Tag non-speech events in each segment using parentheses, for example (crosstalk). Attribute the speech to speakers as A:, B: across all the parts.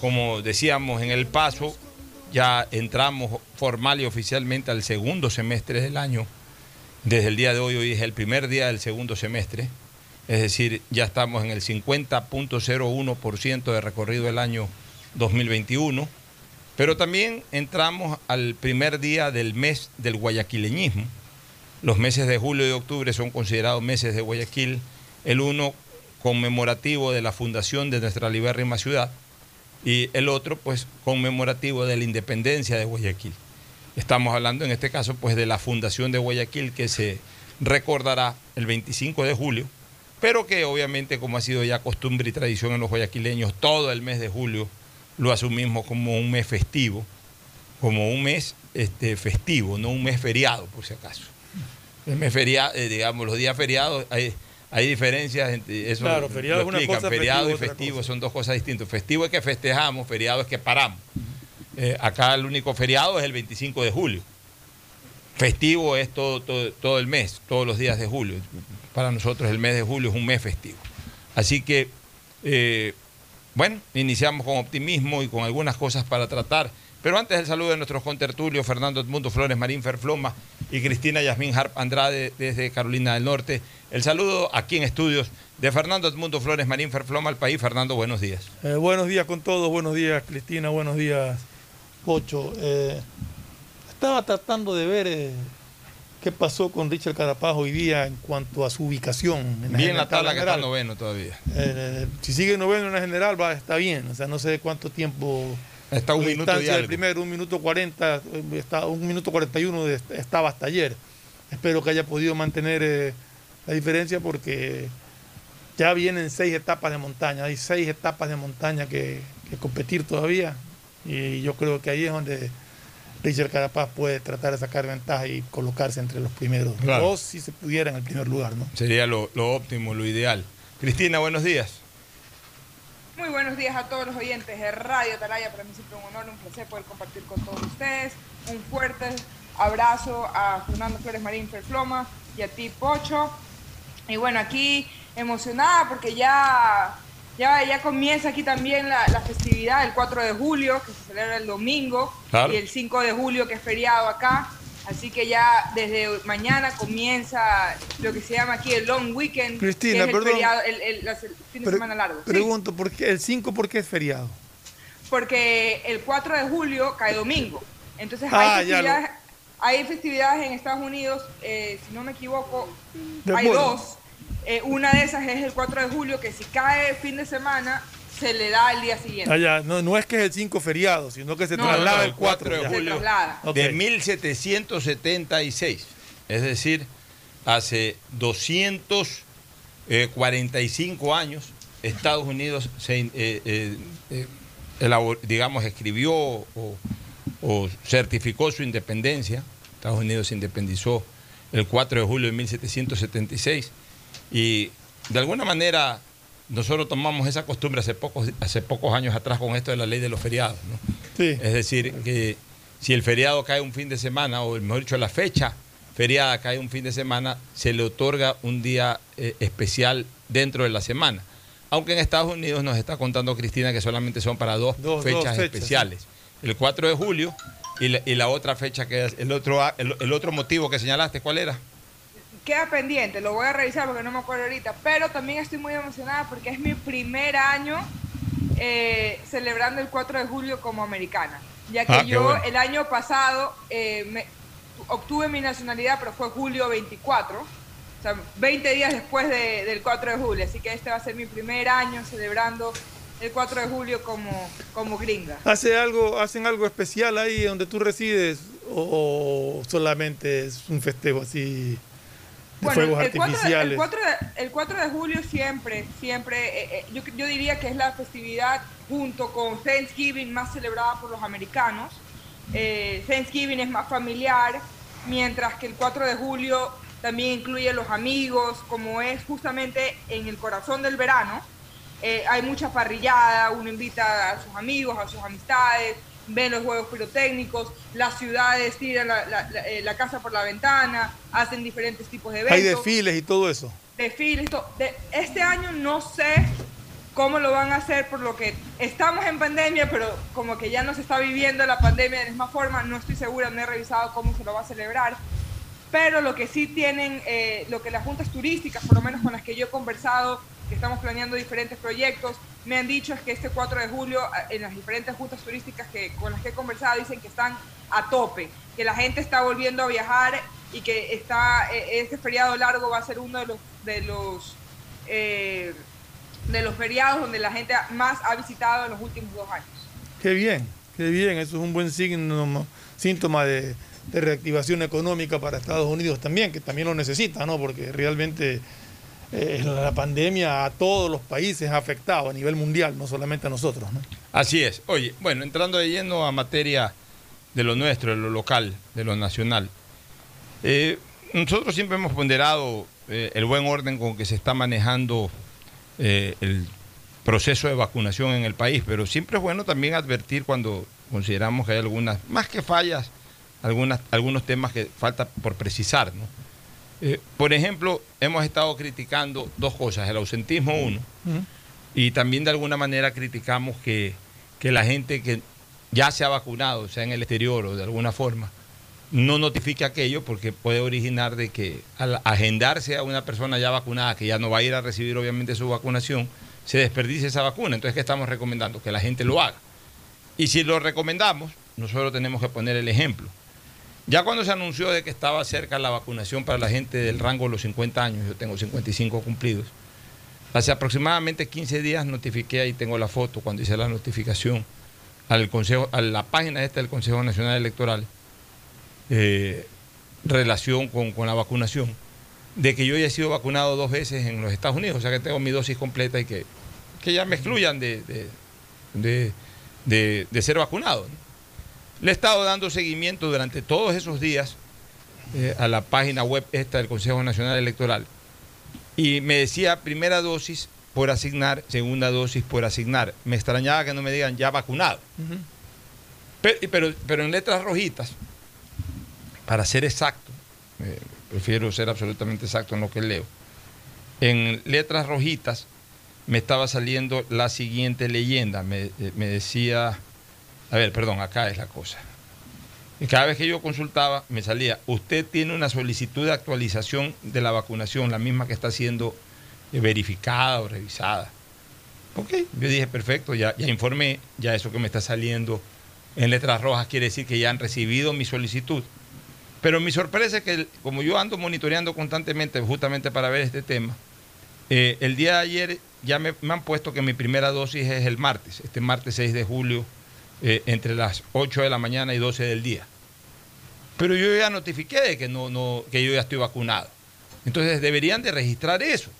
A: Como decíamos en el paso, ya entramos formal y oficialmente al segundo semestre del año. Desde el día de hoy, hoy es el primer día del segundo semestre. Es decir, ya estamos en el 50.01% de recorrido del año 2021. Pero también entramos al primer día del mes del guayaquileñismo. Los meses de julio y octubre son considerados meses de Guayaquil. El uno conmemorativo de la fundación de nuestra libérrima ciudad y el otro pues conmemorativo de la independencia de Guayaquil. Estamos hablando en este caso pues de la fundación de Guayaquil que se recordará el 25 de julio, pero que obviamente como ha sido ya costumbre y tradición en los guayaquileños, todo el mes de julio lo asumimos como un mes festivo, como un mes este, festivo, no un mes feriado por si acaso. El mes feriado, eh, digamos, los días feriados... Hay, hay diferencias entre eso.
B: Claro, feriado es una cosa,
A: feriado
B: festivo
A: y festivo son dos cosas distintas. Festivo es que festejamos, feriado es que paramos. Eh, acá el único feriado es el 25 de julio. Festivo es todo, todo, todo, el mes, todos los días de julio. Para nosotros el mes de julio es un mes festivo. Así que, eh, bueno, iniciamos con optimismo y con algunas cosas para tratar. Pero antes el saludo de nuestros contertulios, Fernando Edmundo Flores, Marín Ferfloma y Cristina Yasmín Harp Andrade desde Carolina del Norte. El saludo aquí en estudios de Fernando Edmundo Flores, Marín Ferfloma al país. Fernando, buenos días.
B: Eh, buenos días con todos, buenos días Cristina, buenos días Pocho. Eh, estaba tratando de ver eh, qué pasó con Richard Carapajo hoy día en cuanto a su ubicación.
A: En bien la tabla que está noveno todavía.
B: Si sigue noveno en la general, va, está bien. O sea, no sé cuánto tiempo
A: Está un minuto y
B: del primero, un minuto 40, está, un minuto 41 de, estaba hasta ayer. Espero que haya podido mantener eh, la diferencia porque ya vienen seis etapas de montaña, hay seis etapas de montaña que, que competir todavía y yo creo que ahí es donde Richard Carapaz puede tratar de sacar ventaja y colocarse entre los primeros
A: Claro.
B: o si se pudiera en el primer lugar, ¿no?
A: Sería lo, lo óptimo, lo ideal. Cristina, buenos días.
C: Muy buenos días a todos los oyentes de Radio Atalaya. Para mí siempre un honor, un placer poder compartir con todos ustedes. Un fuerte abrazo a Fernando Flores Marín Ferfloma y a ti, Pocho. Y bueno, aquí emocionada porque ya, ya, ya comienza aquí también la, la festividad del 4 de julio, que se celebra el domingo,
A: Claro.
C: y el 5 de julio, que es feriado acá. Así que ya desde mañana comienza lo que se llama aquí el long weekend.
B: Cristina,
C: que es el,
B: perdón.
C: feriado- el- el- las- el fin de
B: Pre-
C: semana largo. Sí,
B: Pregunto, ¿por qué el 5 por qué es feriado?
C: porque el 4 de julio cae domingo. Entonces
B: Ah,
C: hay,
B: lo-
C: festividades, hay festividades en Estados Unidos, eh, si no me equivoco,
B: De
C: hay dos. Eh, una de esas es el 4 de julio, que si cae fin de semana, se le da al día siguiente.
B: Ah, ya, no, no es que es el 5 feriado, sino que se
C: No,
B: traslada
A: no, no,
B: el 4
A: el 4 de
C: se
A: julio.
C: traslada.
B: Ok.
A: de 1776, es decir, hace 245 años, Estados Unidos se, eh, eh, eh, elabor- digamos, escribió o, o certificó su independencia. Estados Unidos se independizó el 4 de julio de 1776 y de alguna manera nosotros tomamos esa costumbre hace pocos, hace pocos años atrás con esto de la ley de los feriados. ¿no?
B: Sí.
A: Es decir, que si el feriado cae un fin de semana, o mejor dicho, la fecha feriada cae un fin de semana, se le otorga un día eh, especial dentro de la semana. Aunque en Estados Unidos nos está contando Cristina que solamente son para dos,
B: Dos- dos
A: fechas, especiales. El 4 de julio y la, y la otra fecha que es el otro, a- el, el otro motivo que señalaste, ¿cuál era?
C: Queda pendiente, lo voy a revisar porque no me acuerdo ahorita, pero también estoy muy emocionada porque es mi primer año eh, celebrando el 4 de julio como americana, ya que
A: Ah,
C: yo
A: bueno.
C: el año pasado eh, me- obtuve mi nacionalidad, pero fue julio 24, o sea, 20 días después de- del 4 de julio, así que este va a ser mi primer año celebrando el 4 de julio como, como gringa.
B: ¿Hace algo, ¿Hacen algo especial ahí donde tú resides o solamente es un festejo así fuegos
C: el 4, de, el,
B: artificiales?
C: 4 de, el 4 de julio siempre, siempre, eh, eh, yo, yo diría que es la festividad junto con Thanksgiving más celebrada por los americanos. Eh, Thanksgiving es más familiar, mientras que el 4 de julio también incluye los amigos, como es justamente en el corazón del verano. eh, hay mucha parrillada, uno invita a sus amigos, a sus amistades, ven los juegos pirotécnicos, las ciudades tiran la, la- la- eh, la casa por la ventana, hacen diferentes tipos de eventos
B: Hay desfiles y todo eso.
C: desfiles. De- este año no sé cómo lo van a hacer por lo que estamos en pandemia, pero como que ya no se está viviendo la pandemia de la misma forma, no estoy segura, no he revisado cómo se lo va a celebrar. Pero lo que sí tienen, eh, lo que las juntas turísticas, por lo menos con las que yo he conversado, que estamos planeando diferentes proyectos, me han dicho es que este 4 de julio, en las diferentes juntas turísticas que, con las que he conversado, dicen que están a tope, que la gente está volviendo a viajar y que está eh, este feriado largo va a ser uno de los de los eh, de los feriados donde la gente más ha visitado en los últimos dos años.
B: Qué bien, qué bien. Eso es un buen signo, síntoma de, de reactivación económica para Estados Unidos también, que también lo necesita, ¿no? Porque realmente eh, la pandemia a todos los países ha afectado a nivel mundial, no solamente a nosotros, ¿no?
A: Así es. Oye, bueno, entrando de lleno a materia de lo nuestro, de lo local, de lo nacional. eh, nosotros siempre hemos ponderado eh, el buen orden con que se está manejando el proceso de vacunación en el país, pero siempre es bueno también advertir cuando consideramos que hay algunas, más que fallas, algunas, algunos temas que falta por precisar. ¿no? Eh, por ejemplo, hemos estado criticando dos cosas, el ausentismo uno, y también de alguna manera criticamos que, que la gente que ya se ha vacunado, sea en el exterior o de alguna forma, no notifique aquello porque puede originar de que al agendarse a una persona ya vacunada que ya no va a ir a recibir obviamente su vacunación, se desperdicie esa vacuna. Entonces, ¿qué estamos recomendando? Que la gente lo haga. Y si lo recomendamos, nosotros tenemos que poner el ejemplo. Ya cuando se anunció de que estaba cerca la vacunación para la gente del rango de los 50 años, yo tengo 55 cumplidos, hace aproximadamente 15 días notifiqué, ahí tengo la foto cuando hice la notificación, al consejo, a la página esta del Consejo Nacional Electoral, eh, relación con, la vacunación, de que yo ya he sido vacunado dos veces en los Estados Unidos, o sea que tengo mi dosis completa y que, que ya me excluyan de, ser vacunado. Le he estado dando seguimiento durante todos esos días eh, a la página web esta del Consejo Nacional Electoral y me decía primera dosis por asignar, segunda dosis por asignar. Me extrañaba que no me digan ya vacunado. Pero, pero, pero en letras rojitas, para ser exacto, eh, prefiero ser absolutamente exacto en lo que leo, en letras rojitas me estaba saliendo la siguiente leyenda. Me, eh, me decía, a ver, perdón, acá es la cosa. Cada vez que yo consultaba, me salía, usted tiene una solicitud de actualización de la vacunación, la misma que está siendo eh, verificada o revisada. Ok, yo dije, perfecto, ya, ya informé, ya eso que me está saliendo en letras rojas quiere decir que ya han recibido mi solicitud. Pero mi sorpresa es que, como yo ando monitoreando constantemente justamente para ver este tema, eh, el día de ayer ya me, me han puesto que mi primera dosis es el martes, este martes 6 de julio eh, entre las 8 de la mañana y 12 del día. Pero yo ya notifiqué de que, no, no, que yo ya estoy vacunado. Entonces deberían de registrar eso.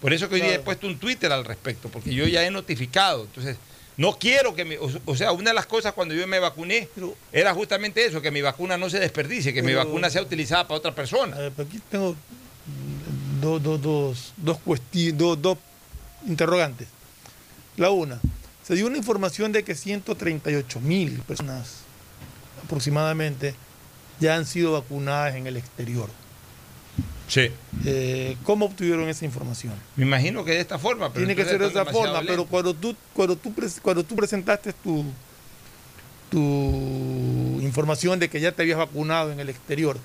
A: Por eso que hoy día he puesto un Twitter al respecto, porque yo ya he notificado. Entonces, no quiero que me... O, o sea, una de las cosas cuando yo me vacuné
B: Pero-
A: era justamente eso, que mi vacuna no se desperdicie, que mi vacuna sea utilizada para otra persona.
B: Ver, aquí tengo dos, dos, dos, dos, cuesti- dos, dos interrogantes. La una, se dio una información de que 138 mil personas aproximadamente ya han sido vacunadas en el exterior.
A: Sí.
B: Eh, ¿Cómo obtuvieron esa información?
A: Me imagino que de esta forma. Pero
B: Tiene que ser de esa forma, pero cuando tú, cuando tú, cuando tú presentaste tu, tu información de que ya te habías vacunado en el exterior,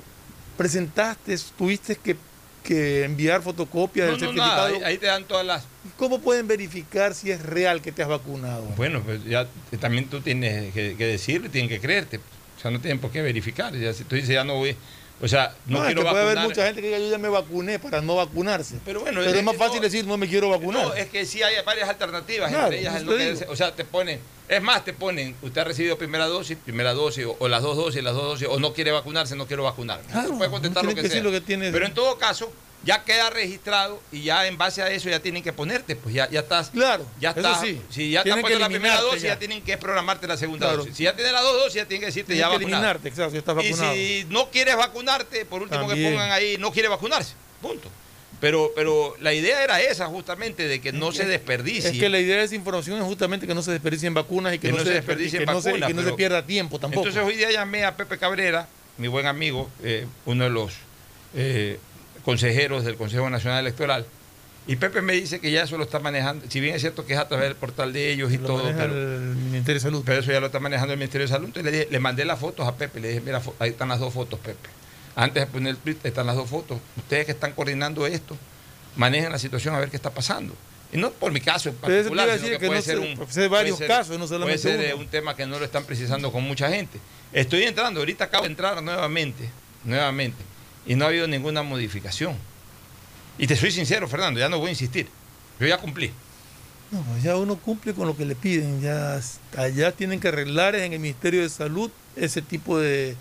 B: presentaste, tuviste que, que enviar fotocopias
A: No,
B: del
A: no,
B: certificado.
A: nada, ahí, ahí te dan todas las...
B: ¿Cómo pueden verificar si es real que te has vacunado?
A: Bueno, pues ya eh, también tú tienes que, que decirlo y tienen que creerte. O sea, no tienen por qué verificar. Ya, si tú dices, ya no voy... O sea, no,
B: No, es
A: quiero
B: que puede haber mucha gente que diga yo ya me vacuné para no vacunarse.
A: Pero bueno,
B: Pero
A: es
B: es más
A: que
B: fácil
A: no-
B: decir no me quiero vacunar.
A: No, es que sí hay varias alternativas.
B: Claro,
A: entre ellas
B: digo.
A: o sea, te ponen, es más, te ponen, usted ha recibido primera dosis, primera dosis, o, o las dos dosis, las dos dosis, o no quiere vacunarse, no quiero vacunarme.
B: Claro,
A: puede contestar lo que,
B: que
A: sea.
B: lo que tiene-
A: Pero en todo caso, ya queda registrado y ya en base a eso ya tienen que ponerte, pues ya, ya estás.
B: Claro,
A: Ya
B: eso
A: está.
B: sí.
A: Si ya han puesto la primera dosis, ya.
B: ya.
A: tienen que programarte la segunda
B: Claro.
A: dosis. Si ya tienes las dos dosis, ya tienen que decirte
B: Tienes
A: ya
B: que
A: vacunado.
B: eliminarte, exacto, ya estás
A: Y
B: vacunado.
A: si no quieres vacunarte, por último que pongan ahí, no quiere vacunarse. Punto. Pero, pero la idea era esa, justamente, de que no se desperdicie.
B: Es que la idea de esa información es justamente que no se desperdicien vacunas y que, no, se desperdicien
A: desperdicien
B: que no se-
A: vacunas,
B: que no se pierda tiempo tampoco.
A: Entonces hoy día llamé a Pepe Cabrera, mi buen amigo, eh, uno de los eh, consejeros del Consejo Nacional Electoral, y Pepe me dice que ya eso lo está manejando, si bien es cierto que es a través del portal de ellos y
B: Lo
A: todo, pero,
B: el Ministerio de Salud.
A: pero eso ya lo está manejando el Ministerio de Salud. Entonces le, dije- le mandé las fotos a Pepe, le dije, mira, ahí están las dos fotos, Pepe. Antes de poner el tweet, están las dos fotos. Ustedes que están coordinando esto, manejen la situación a ver qué está pasando. Y no por mi caso en particular, sino que,
B: que
A: puede
B: no
A: ser un...
B: puede varios casos, no solamente
A: Puede ser
B: uno.
A: un tema que no lo están precisando con mucha gente. Estoy entrando, ahorita acabo de entrar nuevamente, nuevamente, y no ha habido ninguna modificación. Y te soy sincero, Fernando, ya no voy a insistir. Yo ya cumplí.
B: No, pues ya uno cumple con lo que le piden. Ya allá tienen que arreglar en el Ministerio de Salud ese tipo de,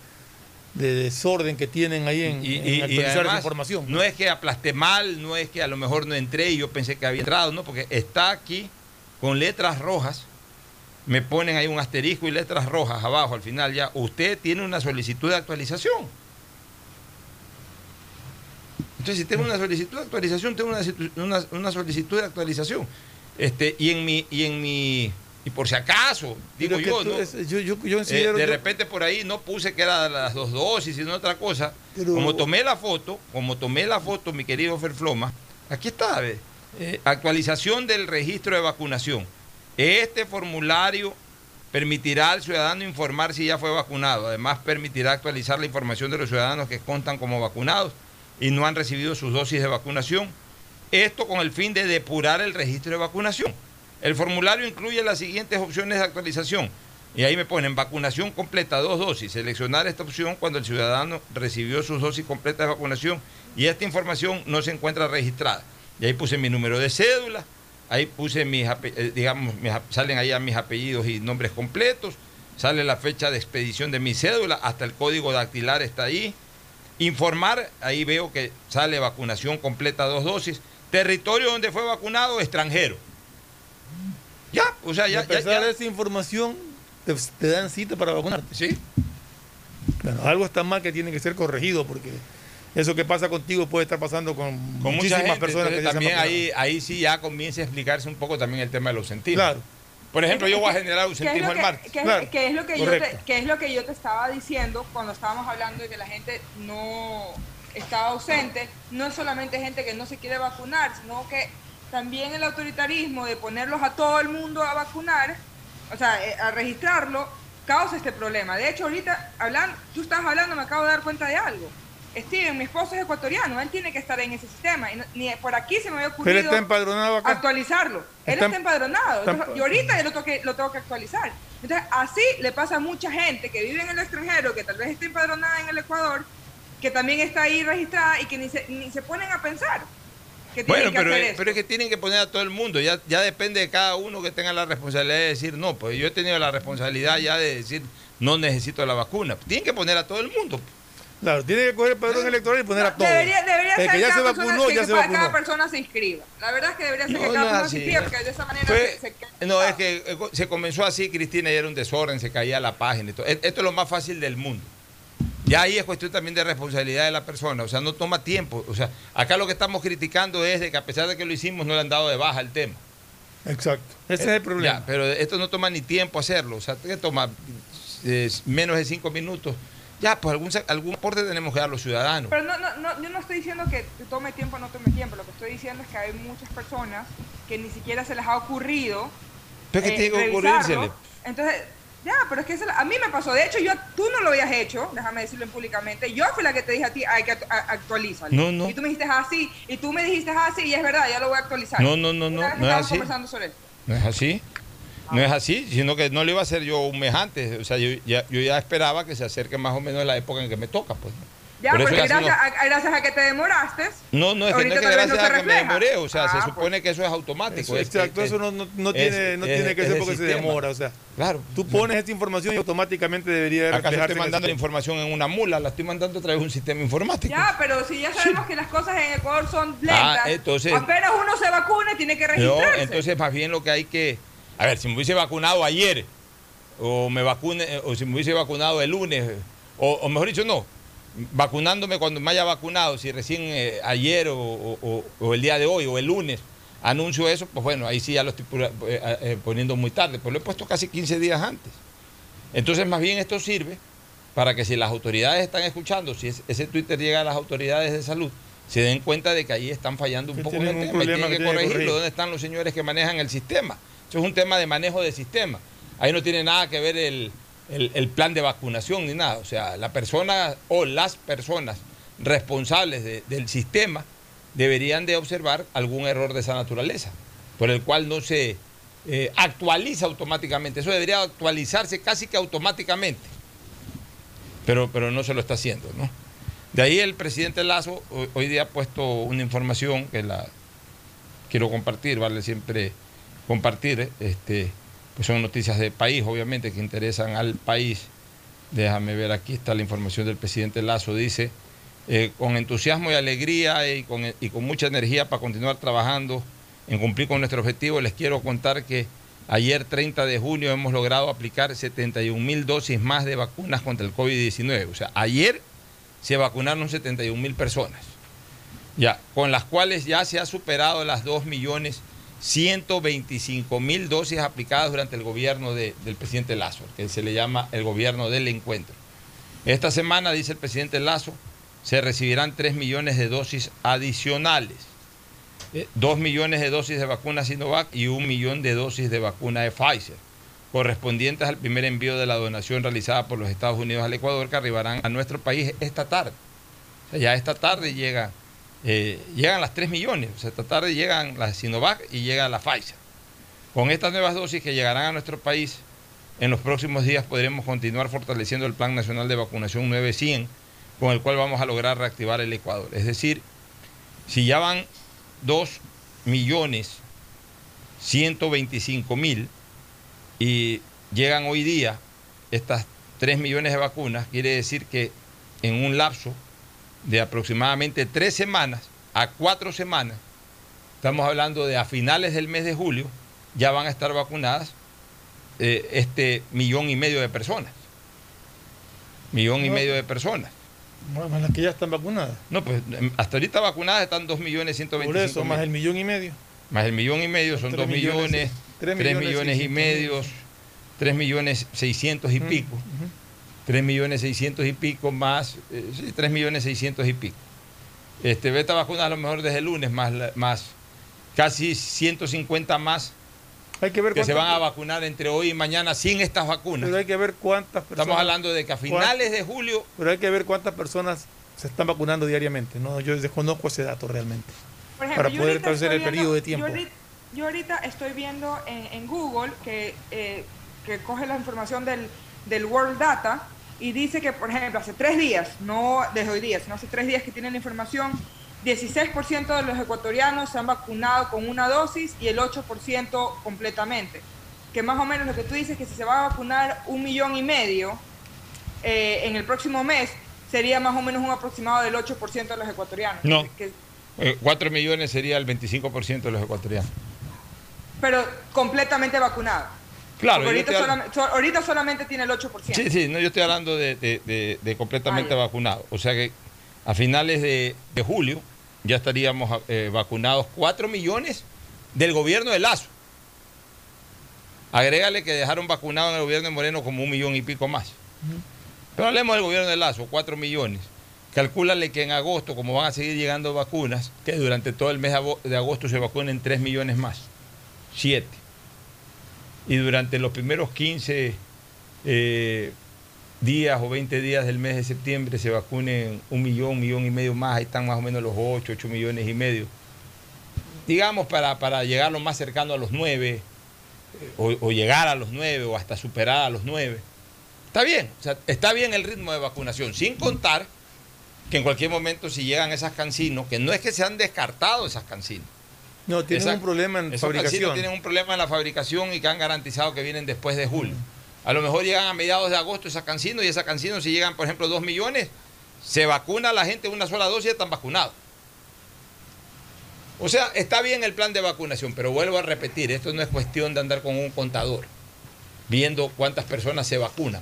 B: de desorden que tienen ahí en,
A: y,
B: en
A: y- y
B: actualizar esa información.
A: No es que aplasté mal, no es que a lo mejor no entré y yo pensé que había entrado, no, porque está aquí con letras rojas. Me ponen ahí un asterisco y letras rojas abajo al final ya. Usted tiene una solicitud de actualización. Entonces, si tengo una solicitud de actualización, tengo una, una- una solicitud de actualización. Este, y en mi, y en mi, y por si acaso, digo yo, ¿no?
B: es- yo, yo, yo
A: Eh,
B: considero-
A: de
B: yo-
A: repente por ahí no puse que era las dos dosis, sino otra cosa.
B: Pero-
A: Como tomé la foto, como tomé la foto, mi querido Ferfloma, aquí está, ve, eh, actualización del registro de vacunación. Este formulario permitirá al ciudadano informar si ya fue vacunado. Además, permitirá actualizar la información de los ciudadanos que constan como vacunados y no han recibido sus dosis de vacunación. Esto con el fin de depurar el registro de vacunación. El formulario incluye las siguientes opciones de actualización. Y ahí me ponen vacunación completa, dos dosis. Seleccionar esta opción cuando el ciudadano recibió sus dosis completas de vacunación y esta información no se encuentra registrada. Y ahí puse mi número de cédula, ahí puse mis, eh, digamos, salen ahí mis apellidos y nombres completos, sale la fecha de expedición de mi cédula, hasta el código dactilar está ahí. Informar, ahí veo que sale vacunación completa, dos dosis. Territorio donde fue vacunado, extranjero. Ya, o sea, ya,
B: a pesar de esa información, te, te dan cita para vacunarte.
A: Sí,
B: Bueno, algo está mal que tiene que ser corregido porque eso que pasa contigo puede estar pasando con,
A: con mucha
B: muchísimas
A: gente.
B: personas que
A: entonces
B: han
A: también ahí, ahí sí ya comienza a explicarse un poco también el tema de los sentidos.
B: Claro.
A: Por ejemplo, yo voy a generar
C: ¿Qué es
A: ausentismo el
C: que-
A: martes.
C: qué es-
B: Claro,
C: qué es lo que yo te, qué es lo que yo te estaba diciendo cuando estábamos hablando de que la gente no estaba ausente? No es solamente gente que no se quiere vacunar, sino que también el autoritarismo de ponerlos a todo el mundo a vacunar, o sea, eh, a registrarlo, causa este problema. De hecho, ahorita, hablan, tú estás hablando, me acabo de dar cuenta de algo. Steven, mi esposo es ecuatoriano, él tiene que estar en ese sistema. Y no- ni por aquí se me había ocurrido
B: Pero está empadronado acá.
C: actualizarlo. Él
B: Está-
C: está, empadronado.
B: está-
C: Entonces, y ahorita yo lo, tengo que, lo tengo que actualizar. Entonces, así le pasa a mucha gente que vive en el extranjero, que tal vez está empadronada en el Ecuador, que también está ahí registrada y que ni se, ni se ponen a pensar que
A: Bueno,
C: que
A: pero, pero es que tienen que poner a todo el mundo. Ya, ya depende de cada uno que tenga la responsabilidad de decir, no, pues yo he tenido la responsabilidad ya de decir, no necesito la vacuna. Tienen que poner a todo el mundo.
B: Claro, tiene que coger el padrón electoral y poner a todos.
C: Debería, debería
B: el que ya
C: cada
B: se
C: persona-
B: vacunó,
C: que
B: ya se
C: cada- cada
B: vacunó.
C: persona se inscriba. La verdad es que debería ser
A: No,
C: que cada
A: es
C: persona
A: así.
C: se inscriba, porque de esa manera
A: Fue-
C: se, se-
A: no, es que eh, se comenzó así, Cristina, y era un desorden, se caía la página y todo. E- Esto es lo más fácil del mundo. Ya ahí es cuestión también de responsabilidad de la persona, o sea, no toma tiempo. O sea, acá lo que estamos criticando es de que a pesar de que lo hicimos, no le han dado de baja el tema.
B: Exacto. Ese es el problema.
A: Ya, pero esto no toma ni tiempo hacerlo, o sea, que toma eh, menos de cinco minutos. Ya, pues algún, algún aporte tenemos que dar los ciudadanos.
C: Pero no, no, no, yo no estoy diciendo que tome tiempo o no tome tiempo. Lo que estoy diciendo es que hay muchas personas que ni siquiera se les ha ocurrido.
A: Pero que
C: eh,
A: que
C: revisarlo.
A: ocurrírsele.
C: Entonces, ya, pero es que eso- a mí me pasó. De hecho, yo, tú no lo habías hecho, déjame decirlo públicamente. Yo fui la que te dije a ti, hay que actu- a- actualízalo.
A: No, no.
C: Y tú me dijiste así, y tú me dijiste así, y es verdad, ya lo voy a actualizar.
A: No, no, no, no, no es así.
C: conversando sobre esto.
A: No es así. No es así, sino que no lo iba a hacer yo un mes antes. O sea, yo ya, yo ya esperaba que se acerque más o menos la época en que me toca. Pues.
C: Ya,
A: Por eso
C: porque gracias, a, gracias a que te demoraste.
A: No, no, es que no es que
C: no
A: gracias
C: se
A: a que me demoré. O sea, se
C: Ah,
A: supone
C: pues.
A: que eso es automático.
B: Eso,
A: es que-
B: exacto,
A: que-
B: eso no, no, no
A: es-
B: tiene, no
A: es-
B: tiene que ser porque se demora. O sea,
A: Claro.
B: tú pones esta información y automáticamente debería
A: Acá estoy mandando la información en una mula, la estoy mandando a través de un sistema informático.
C: Ya, pero si ya sabemos que las cosas en Ecuador son lentas,
A: Ah, entonces-
C: apenas uno se vacune tiene que
A: No,
C: registrarse.
A: entonces más bien lo que hay que... A ver, si me hubiese vacunado ayer, o me vacune, o si me hubiese vacunado el lunes, o, o mejor dicho, no, vacunándome cuando me haya vacunado, si recién eh, ayer o, o- el día de hoy o el lunes anuncio eso, pues bueno, ahí sí ya lo estoy eh, eh, poniendo muy tarde, pero lo he puesto casi 15 días antes. Entonces más bien esto sirve para que si las autoridades están escuchando, si es- ese Twitter llega a las autoridades de salud, se den cuenta de que ahí están fallando un poco en el tema tienen que
B: que
A: corregirlo.
B: corregir.
A: ¿Dónde están los señores que manejan el sistema? Eso es un tema de manejo de sistema. Ahí no tiene nada que ver el, el- plan de vacunación ni nada. O sea, la persona o las personas responsables de- del sistema deberían de observar algún error de esa naturaleza, por el cual no se eh, actualiza automáticamente. Eso debería actualizarse casi que automáticamente, pero, pero no se lo está haciendo. ¿no? De ahí el presidente Lazo hoy día ha puesto una información que la quiero compartir, vale siempre compartir, este, pues son noticias de país, obviamente, que interesan al país. Déjame ver, aquí está la información del presidente Lazo, dice, eh, con entusiasmo y alegría y con, y con mucha energía para continuar trabajando en cumplir con nuestro objetivo, les quiero contar que ayer 30 de junio hemos logrado aplicar 71 mil dosis más de vacunas contra el COVID-19. O sea, ayer se vacunaron 71 mil personas, ya, con las cuales ya se ha superado las 2 millones 125 mil dosis aplicadas durante el gobierno de- del presidente Lazo, que se le llama el gobierno del encuentro. Esta semana, dice el presidente Lazo, se recibirán 3 millones de dosis adicionales. 2 millones de dosis de vacuna Sinovac y un millón de dosis de vacuna de Pfizer, correspondientes al primer envío de la donación realizada por los Estados Unidos al Ecuador, que arribarán a nuestro país esta tarde. Ya esta tarde llega, eh, llegan las 3 millones, o sea, esta tarde llegan las Sinovac y llega la Pfizer. Con estas nuevas dosis que llegarán a nuestro país, en los próximos días podremos continuar fortaleciendo el Plan Nacional de Vacunación 900, con el cual vamos a lograr reactivar el Ecuador. Es decir, si ya van 2 millones 125 mil y llegan hoy día estas 3 millones de vacunas, quiere decir que en un lapso de aproximadamente 3 semanas a 4 semanas, estamos hablando de a finales del mes de julio, ya van a estar vacunadas eh, este millón y medio de personas. Millón y medio de personas.
B: Bueno, las que ya están vacunadas.
A: No, pues em, hasta ahorita vacunadas están 2 millones 125
B: Por eso, más
A: mil.
B: el millón y medio.
A: Más el millón y medio son
B: Tres
A: 2 millones,
B: millones,
A: 3
B: tres
A: millones,
B: millones
A: y
B: 600
A: medio, 3 millones 600 y
B: Mm,
A: pico. 3 millones 600 y pico más, eh, sí, 3 millones 600 y pico. Este, Beta vacuna a lo mejor desde el lunes, más, más casi 150 más
B: Hay que ver
A: que se van a vacunar entre hoy y mañana sin estas vacunas.
B: Pero hay que ver cuántas personas.
A: Estamos hablando de que a finales de julio
B: Pero hay que ver cuántas personas se están vacunando diariamente. No, yo desconozco ese dato realmente.
C: Por ejemplo,
B: para poder
C: estoy
B: el periodo de tiempo.
C: Yo ahorita, yo ahorita estoy viendo en, en Google que, eh, que coge la información del, del World Data y dice que, por ejemplo, hace tres días, no desde hoy día, sino hace tres días que tienen la información, 16% de los ecuatorianos se han vacunado con una dosis y el 8% completamente. Que más o menos lo que tú dices que si se va a vacunar un millón y medio eh, en el próximo mes, sería más o menos un aproximado del 8% de los ecuatorianos.
A: No.
C: Que-
A: 4 Eh, millones sería el 25% de los ecuatorianos.
C: pero completamente vacunado.
A: Claro,
C: ahorita,
A: estoy
C: solamente, so- ahorita solamente tiene el 8%.
A: Sí, sí, no, yo estoy hablando de, de- de- de completamente
C: Ah,
A: vacunado. O sea que a finales de, julio ya estaríamos eh, vacunados 4 millones del gobierno de Lazo. Agrégale que dejaron vacunado en el gobierno de Moreno como un millón y pico más. Pero hablemos del gobierno de Lazo, 4 millones. Calcúlale que en agosto, como van a seguir llegando vacunas, que durante todo el mes de agosto se vacunen 3 millones más. 7 y durante los primeros 15 eh, días o 20 días del mes de septiembre se vacunen un millón, millón y medio más, ahí están más o menos los 8, 8 millones y medio. Digamos para, para llegar lo más cercano a los 9, o, o llegar a los 9, o hasta superar a los 9. Está bien, está bien el ritmo de vacunación, sin contar que en cualquier momento si llegan esas cancinos, que no es que se han descartado esas cancinos,
B: No, tienen
A: Esa-
B: un problema en
A: esos
B: fabricación.
A: tienen un problema en la fabricación y que han garantizado que vienen después de julio. A lo mejor llegan a mediados de agosto esas cancinos y esas cancinos si llegan, por ejemplo, 2 millones, se vacuna la gente una sola dosis y están vacunados. O sea, está bien el plan de vacunación, pero vuelvo a repetir, esto no es cuestión de andar con un contador viendo cuántas personas se vacunan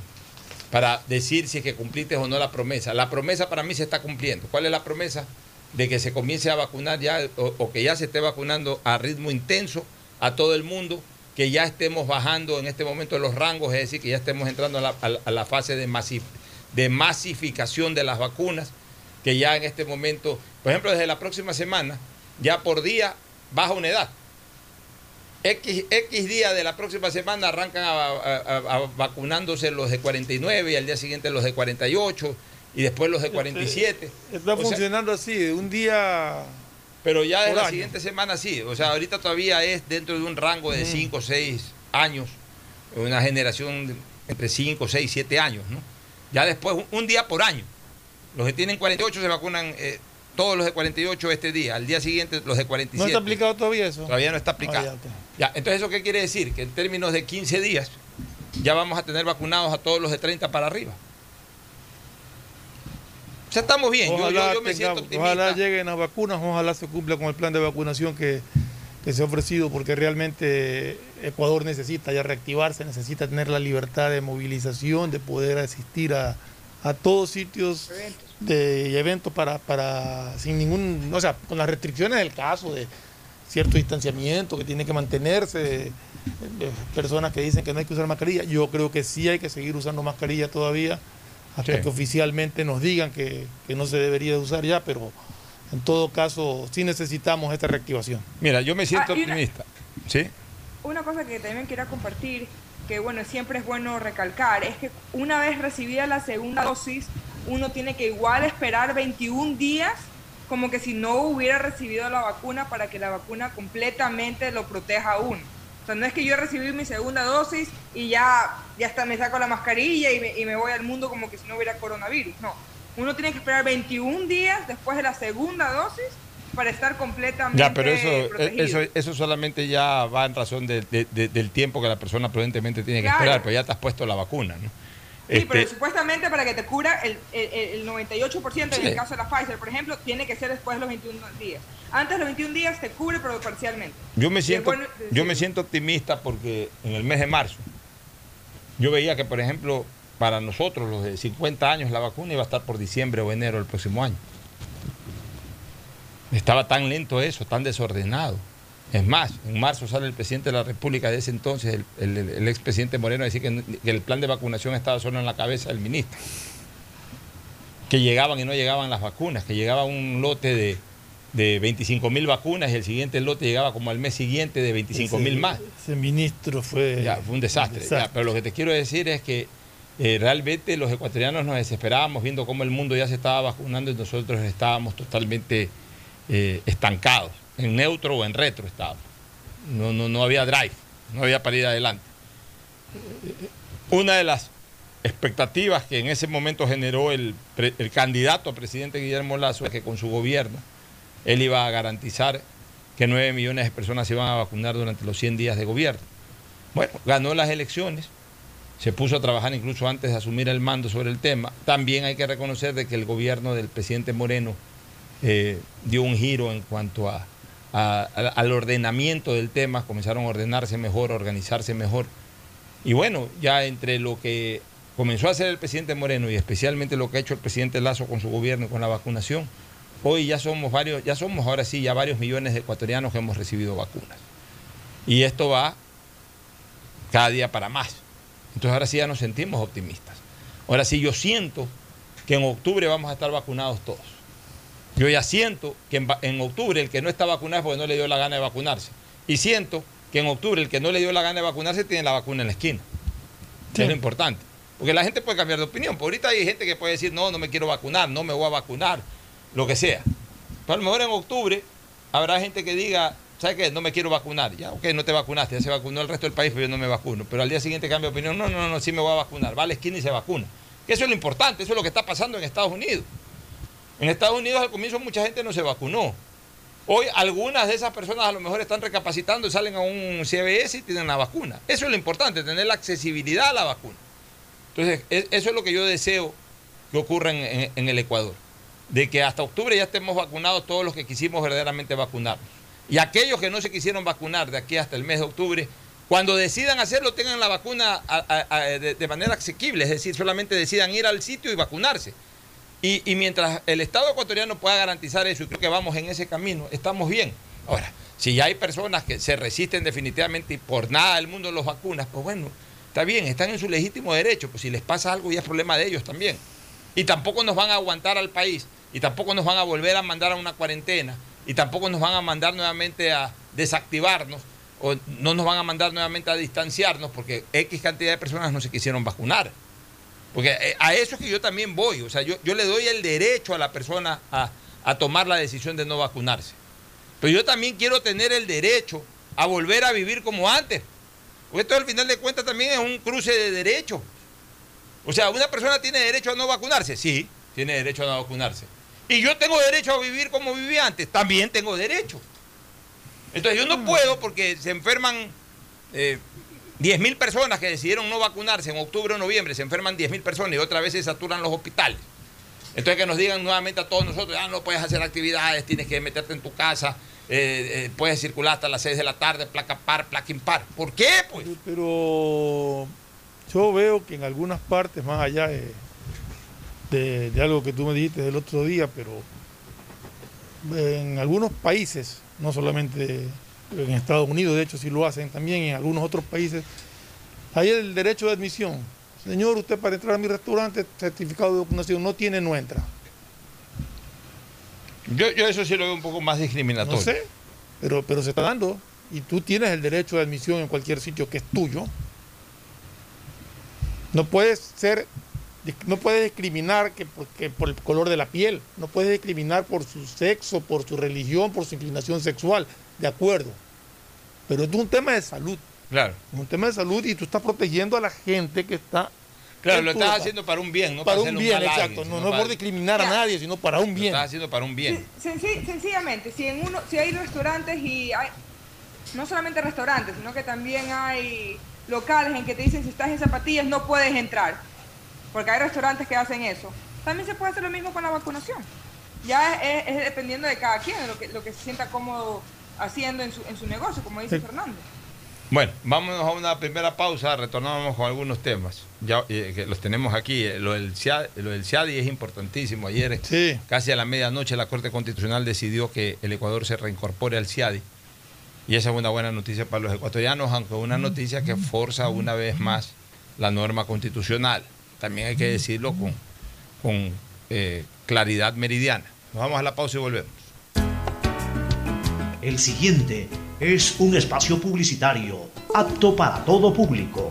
A: para decir si es que cumpliste o no la promesa. La promesa para mí se está cumpliendo. ¿Cuál es la promesa? De que se comience a vacunar ya o, que ya se esté vacunando a ritmo intenso a todo el mundo, que ya estemos bajando en este momento los rangos, es decir, que ya estemos entrando a la, a la- fase de, de masificación de las vacunas, que ya en este momento, por ejemplo, desde la próxima semana, ya por día baja una edad. X, X día de la próxima semana arrancan a vacunándose los de 49 y al día siguiente los de 48 y después los de 47. (laughs)
B: Está
A: sea,
B: funcionando así, de un día.
A: pero ya de la
B: año.
A: siguiente semana sí. O sea, ahorita todavía es dentro de un rango de 5 o 6 años, una generación entre 5, 6, 7 años, ¿no? Ya después, un, un día por año. Los que tienen 48 se vacunan, eh, todos los de 48 este día. Al día siguiente los de 47.
B: ¿No está aplicado todavía eso?
A: Todavía no está aplicado.
B: Ah, ya, ok.
A: Ya, entonces, ¿eso qué quiere decir? Que en términos de 15 días ya vamos a tener vacunados a todos los de 30 para arriba. Sea, estamos bien.
B: Ojalá,
A: yo, yo me siento
B: tengamos- ojalá lleguen las vacunas, ojalá se cumpla con el plan de vacunación que, que se ha ofrecido, porque realmente Ecuador necesita ya reactivarse, necesita tener la libertad de movilización, de poder asistir a, a todos sitios de eventos para, para sin ningún, o sea, con las restricciones del caso de cierto distanciamiento que tiene que mantenerse, eh, personas que dicen que no hay que usar mascarilla, yo creo que sí hay que seguir usando mascarilla todavía hasta
A: Sí.
B: que oficialmente nos digan que, que no se debería de usar ya, pero en todo caso sí necesitamos esta reactivación.
A: Mira, yo me siento
C: Ah, una-
A: optimista. ¿Sí?
C: Una cosa que también quiero compartir, que bueno, siempre es bueno recalcar, es que una vez recibida la segunda dosis, uno tiene que igual esperar 21 días como que si no hubiera recibido la vacuna para que la vacuna completamente lo proteja a uno. O sea, no es que yo recibí mi segunda dosis y ya, ya está, me saco la mascarilla y me, y me voy al mundo como que si no hubiera coronavirus. No, uno tiene que esperar 21 días después de la segunda dosis para estar completamente
A: Ya, pero eso, eh,
C: protegido.
A: eso, eso solamente ya va en razón de- de- de- del tiempo que la persona prudentemente tiene que
C: Claro.
A: esperar, pero ya te has puesto la vacuna, ¿no?
C: Sí, pero
A: Este,
C: supuestamente para que te cura el, el, el 98% en
A: Sí.
C: el caso de la Pfizer, por ejemplo, tiene que ser después de los 21 días. Antes de los 21 días te cubre, pero parcialmente.
A: Yo me siento,
C: bueno
A: yo me siento optimista porque en el mes de marzo yo veía que, por ejemplo, para nosotros, los de 50 años, la vacuna iba a estar por diciembre o enero del próximo año. Estaba tan lento eso, tan desordenado. Es más, en marzo sale el presidente de la República de ese entonces, el, el- el expresidente Moreno, a decir que, que el plan de vacunación estaba solo en la cabeza del ministro. Que llegaban y no llegaban las vacunas, que llegaba un lote de de 25 mil vacunas y el siguiente lote llegaba como al mes siguiente de 25 mil más.
B: Ese ministro fue.
A: Ya, fue un desastre. ya, pero lo que te quiero decir es que eh, realmente los ecuatorianos nos desesperábamos viendo cómo el mundo ya se estaba vacunando y nosotros estábamos totalmente eh, estancados, en neutro o en retro estábamos. No, no, no había drive, no había para ir adelante. Una de las expectativas que en ese momento generó el, pre- el candidato a presidente Guillermo Lazo es que con su gobierno él iba a garantizar que 9 millones de personas se iban a vacunar durante los 100 días de gobierno. Bueno, ganó las elecciones, se puso a trabajar incluso antes de asumir el mando sobre el tema. También hay que reconocer de que el gobierno del presidente Moreno eh, dio un giro en cuanto a, al ordenamiento del tema, comenzaron a ordenarse mejor, a organizarse mejor. Y bueno, ya entre lo que comenzó a hacer el presidente Moreno y especialmente lo que ha hecho el presidente Lazo con su gobierno y con la vacunación, hoy ya somos varios, ya somos ahora sí ya varios millones de ecuatorianos que hemos recibido vacunas. Y esto va cada día para más. Entonces ahora sí ya nos sentimos optimistas. Ahora sí yo siento que en octubre vamos a estar vacunados todos. Yo ya siento que en, octubre el que no está vacunado es porque no le dio la gana de vacunarse. Y siento que en octubre el que no le dio la gana de vacunarse tiene la vacuna en la esquina.
B: Sí.
A: Es lo importante. Porque la gente puede cambiar de opinión. Porque ahorita hay gente que puede decir, no, no me quiero vacunar, no me voy a vacunar, lo que sea. Pero a lo mejor en octubre habrá gente que diga, ¿sabes qué? No me quiero vacunar. Ya, ok, no te vacunaste, ya se vacunó el resto del país, pero yo no me vacuno. Pero al día siguiente cambia de opinión, no, no, no, sí me voy a vacunar. Va a la esquina y se vacuna. Que eso es lo importante, eso es lo que está pasando en Estados Unidos. En Estados Unidos al comienzo mucha gente no se vacunó. Hoy algunas de esas personas a lo mejor están recapacitando y salen a un CBS y tienen la vacuna. Eso es lo importante, tener la accesibilidad a la vacuna. Entonces, es- eso es lo que yo deseo que ocurra en el Ecuador. De que hasta octubre ya estemos vacunados todos los que quisimos verdaderamente vacunarnos. Y aquellos que no se quisieron vacunar de aquí hasta el mes de octubre, cuando decidan hacerlo, tengan la vacuna de, manera asequible. Es decir, solamente decidan ir al sitio y vacunarse. Y, y mientras el Estado ecuatoriano pueda garantizar eso, y creo que vamos en ese camino, estamos bien. Ahora, si hay personas que se resisten definitivamente y por nada del mundo los vacunas, pues bueno, está bien, están en su legítimo derecho, pues si les pasa algo ya es problema de ellos también. Y tampoco nos van a aguantar al país, y tampoco nos van a volver a mandar a una cuarentena, y tampoco nos van a mandar nuevamente a desactivarnos, o no nos van a mandar nuevamente a distanciarnos, porque X cantidad de personas no se quisieron vacunar. Porque eh, a eso es que yo también voy. O sea, yo, yo le doy el derecho a la persona a, a tomar la decisión de no vacunarse. Pero yo también quiero tener el derecho a volver a vivir como antes. Porque esto al final de cuentas también es un cruce de derechos. O sea, ¿una persona tiene derecho a no vacunarse? Sí, tiene derecho a no vacunarse. Y yo tengo derecho a vivir como vivía antes. También tengo derecho. Entonces yo no puedo porque se enferman eh, 10.000 personas que decidieron no vacunarse en octubre o noviembre, se enferman 10.000 personas y otra vez se saturan los hospitales. Entonces que nos digan nuevamente a todos nosotros, ah, no puedes hacer actividades, tienes que meterte en tu casa, eh, eh, puedes circular hasta las 6 de la tarde, placa par, placa impar. ¿Por qué? Pues?
B: Pero yo veo que en algunas partes, más allá de, de- de algo que tú me dijiste del otro día, pero en algunos países, no solamente en Estados Unidos, de hecho sí lo hacen, también en algunos otros países, hay el derecho de admisión. Señor, usted para entrar a mi restaurante, certificado de vacunación no tiene, no entra.
A: Yo, yo eso sí lo veo un poco más discriminatorio.
B: No sé, pero, pero se está dando. Y tú tienes el derecho de admisión en cualquier sitio que es tuyo. No puedes ser, no puedes discriminar que porque por el color de la piel, no puedes discriminar por su sexo, por su religión, por su inclinación sexual, de acuerdo. Pero es un tema de salud,
A: Claro.
B: es un tema de salud y tú estás protegiendo a la gente que está
A: Claro, lo estás haciendo para un bien, no
B: para
A: para,
B: un bien, exacto.
A: alguien,
B: no, no
A: para-
B: por discriminar a nadie, sino para un
A: Lo
B: bien.
A: estás haciendo para un bien.
C: Sen- senci- sencillamente, si en uno, si hay restaurantes y hay, no solamente restaurantes, sino que también hay locales en que te dicen si estás en zapatillas no puedes entrar, porque hay restaurantes que hacen eso. También se puede hacer lo mismo con la vacunación. Ya es, es- es dependiendo de cada quien, lo que, lo que se sienta cómodo haciendo en su, en su negocio, como dice
B: Sí.
C: Fernando.
A: Bueno, vámonos a una primera pausa, retornamos con algunos temas. Ya eh, que los tenemos aquí. Eh, Lo del, CIADI, lo del CIADI es importantísimo. Ayer,
B: Sí.
A: casi a la medianoche, la Corte Constitucional decidió que el Ecuador se reincorpore al CIADI. Y esa es una buena noticia para los ecuatorianos, aunque una noticia que forza una vez más la norma constitucional. También hay que decirlo con, con eh, claridad meridiana. Nos vamos a la pausa y volvemos.
D: El siguiente es un espacio publicitario apto para todo público.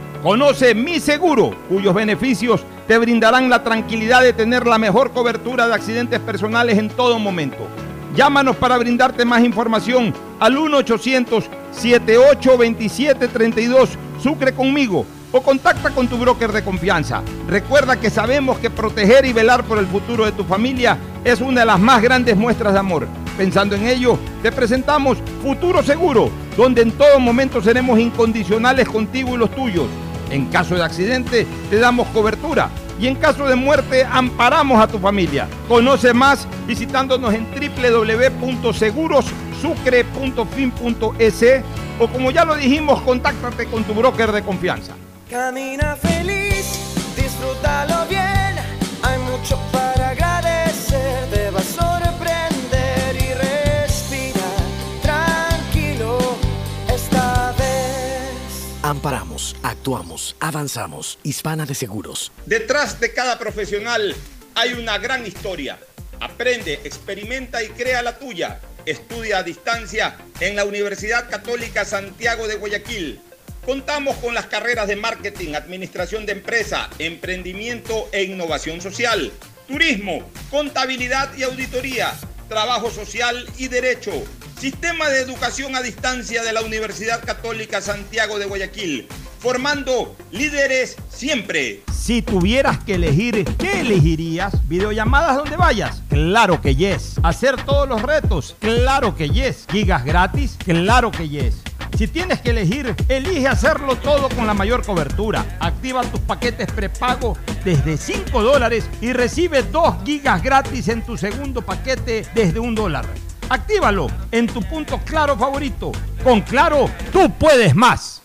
A: Conoce Mi Seguro, cuyos beneficios te brindarán la tranquilidad de tener la mejor cobertura de accidentes personales en todo momento. Llámanos para brindarte más información al 1-800-7827-32. Sucre conmigo o contacta con tu broker de confianza. Recuerda que sabemos que proteger y velar por el futuro de tu familia es una de las más grandes muestras de amor. Pensando en ello, te presentamos Futuro Seguro, donde en todo momento seremos incondicionales contigo y los tuyos. En caso de accidente, te damos cobertura y en caso de muerte, amparamos a tu familia. Conoce más visitándonos en www.segurosucre.fin.es o como ya lo dijimos, contáctate con tu broker de confianza.
E: Camina feliz, disfrútalo bien. Hay mucho para vez.
F: Amparamos, actuamos, avanzamos. Hispana de Seguros.
G: Detrás de cada profesional hay una gran historia. Aprende, experimenta y crea la tuya. Estudia a distancia en la Universidad Católica Santiago de Guayaquil. Contamos con las carreras de marketing, administración de empresa, emprendimiento e innovación social, turismo, contabilidad y auditoría, trabajo social y derecho. Sistema de educación a distancia de la Universidad Católica Santiago de Guayaquil, formando líderes siempre.
A: Si tuvieras que elegir, ¿qué elegirías? ¿Videollamadas donde vayas? Claro que yes. ¿Hacer todos los retos? Claro que yes. ¿Gigas gratis? Claro que yes. Si tienes que elegir, elige hacerlo todo con la mayor cobertura. Activa tus paquetes prepago desde 5 dólares y recibe 2 gigas gratis en tu segundo paquete desde un dólar. Actívalo en tu punto claro favorito. Con Claro, tú puedes más.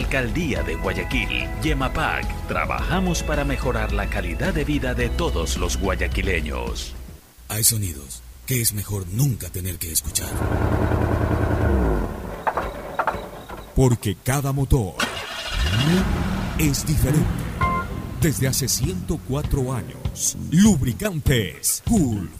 H: Alcaldía de Guayaquil, Yemapac, trabajamos para mejorar la calidad de vida de todos los guayaquileños.
I: Hay sonidos que es mejor nunca tener que escuchar. Porque cada motor es diferente. Desde hace 104 años, Lubricantes Gulf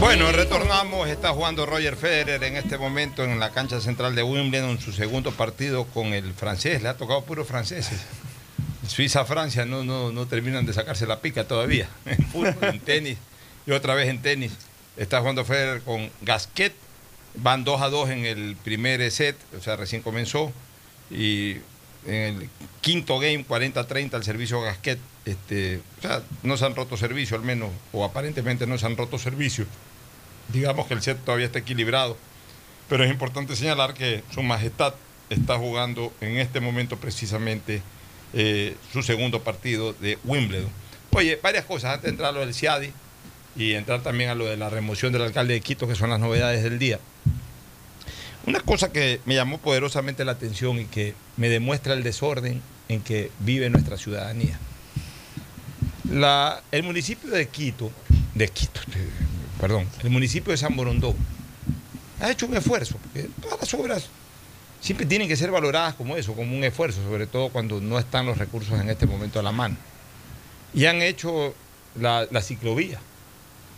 J: Bueno
A: retornamos. Está jugando Roger Federer en este momento en la cancha central de Wimbledon en su segundo partido con el francés. Le ha tocado puros franceses. Suiza-Francia no, no, no terminan de sacarse la pica todavía. (laughs) En tenis y otra vez en tenis. Está jugando Federer con Gasquet. Van 2 a 2 en el primer set, o sea, recién comenzó. Y en el quinto game, 40-30, el servicio Gasquet. Este, o sea, no se han roto servicio, al menos, o aparentemente no se han roto servicio. Digamos que el set todavía está equilibrado. Pero es importante señalar que Su Majestad está jugando en este momento precisamente eh, su segundo partido de Wimbledon. Oye, varias cosas antes de entrar a lo del CIADI y entrar también a lo de la remoción del alcalde de Quito, que son las novedades del día. Una cosa que me llamó poderosamente la atención y que me demuestra el desorden en que vive nuestra ciudadanía. La- el municipio de Quito, de Quito, perdón, el municipio de San Borondón ha hecho un esfuerzo, porque todas las obras siempre tienen que ser valoradas como eso, como un esfuerzo, sobre todo cuando no están los recursos en este momento a la mano. Y han hecho la, la ciclovía.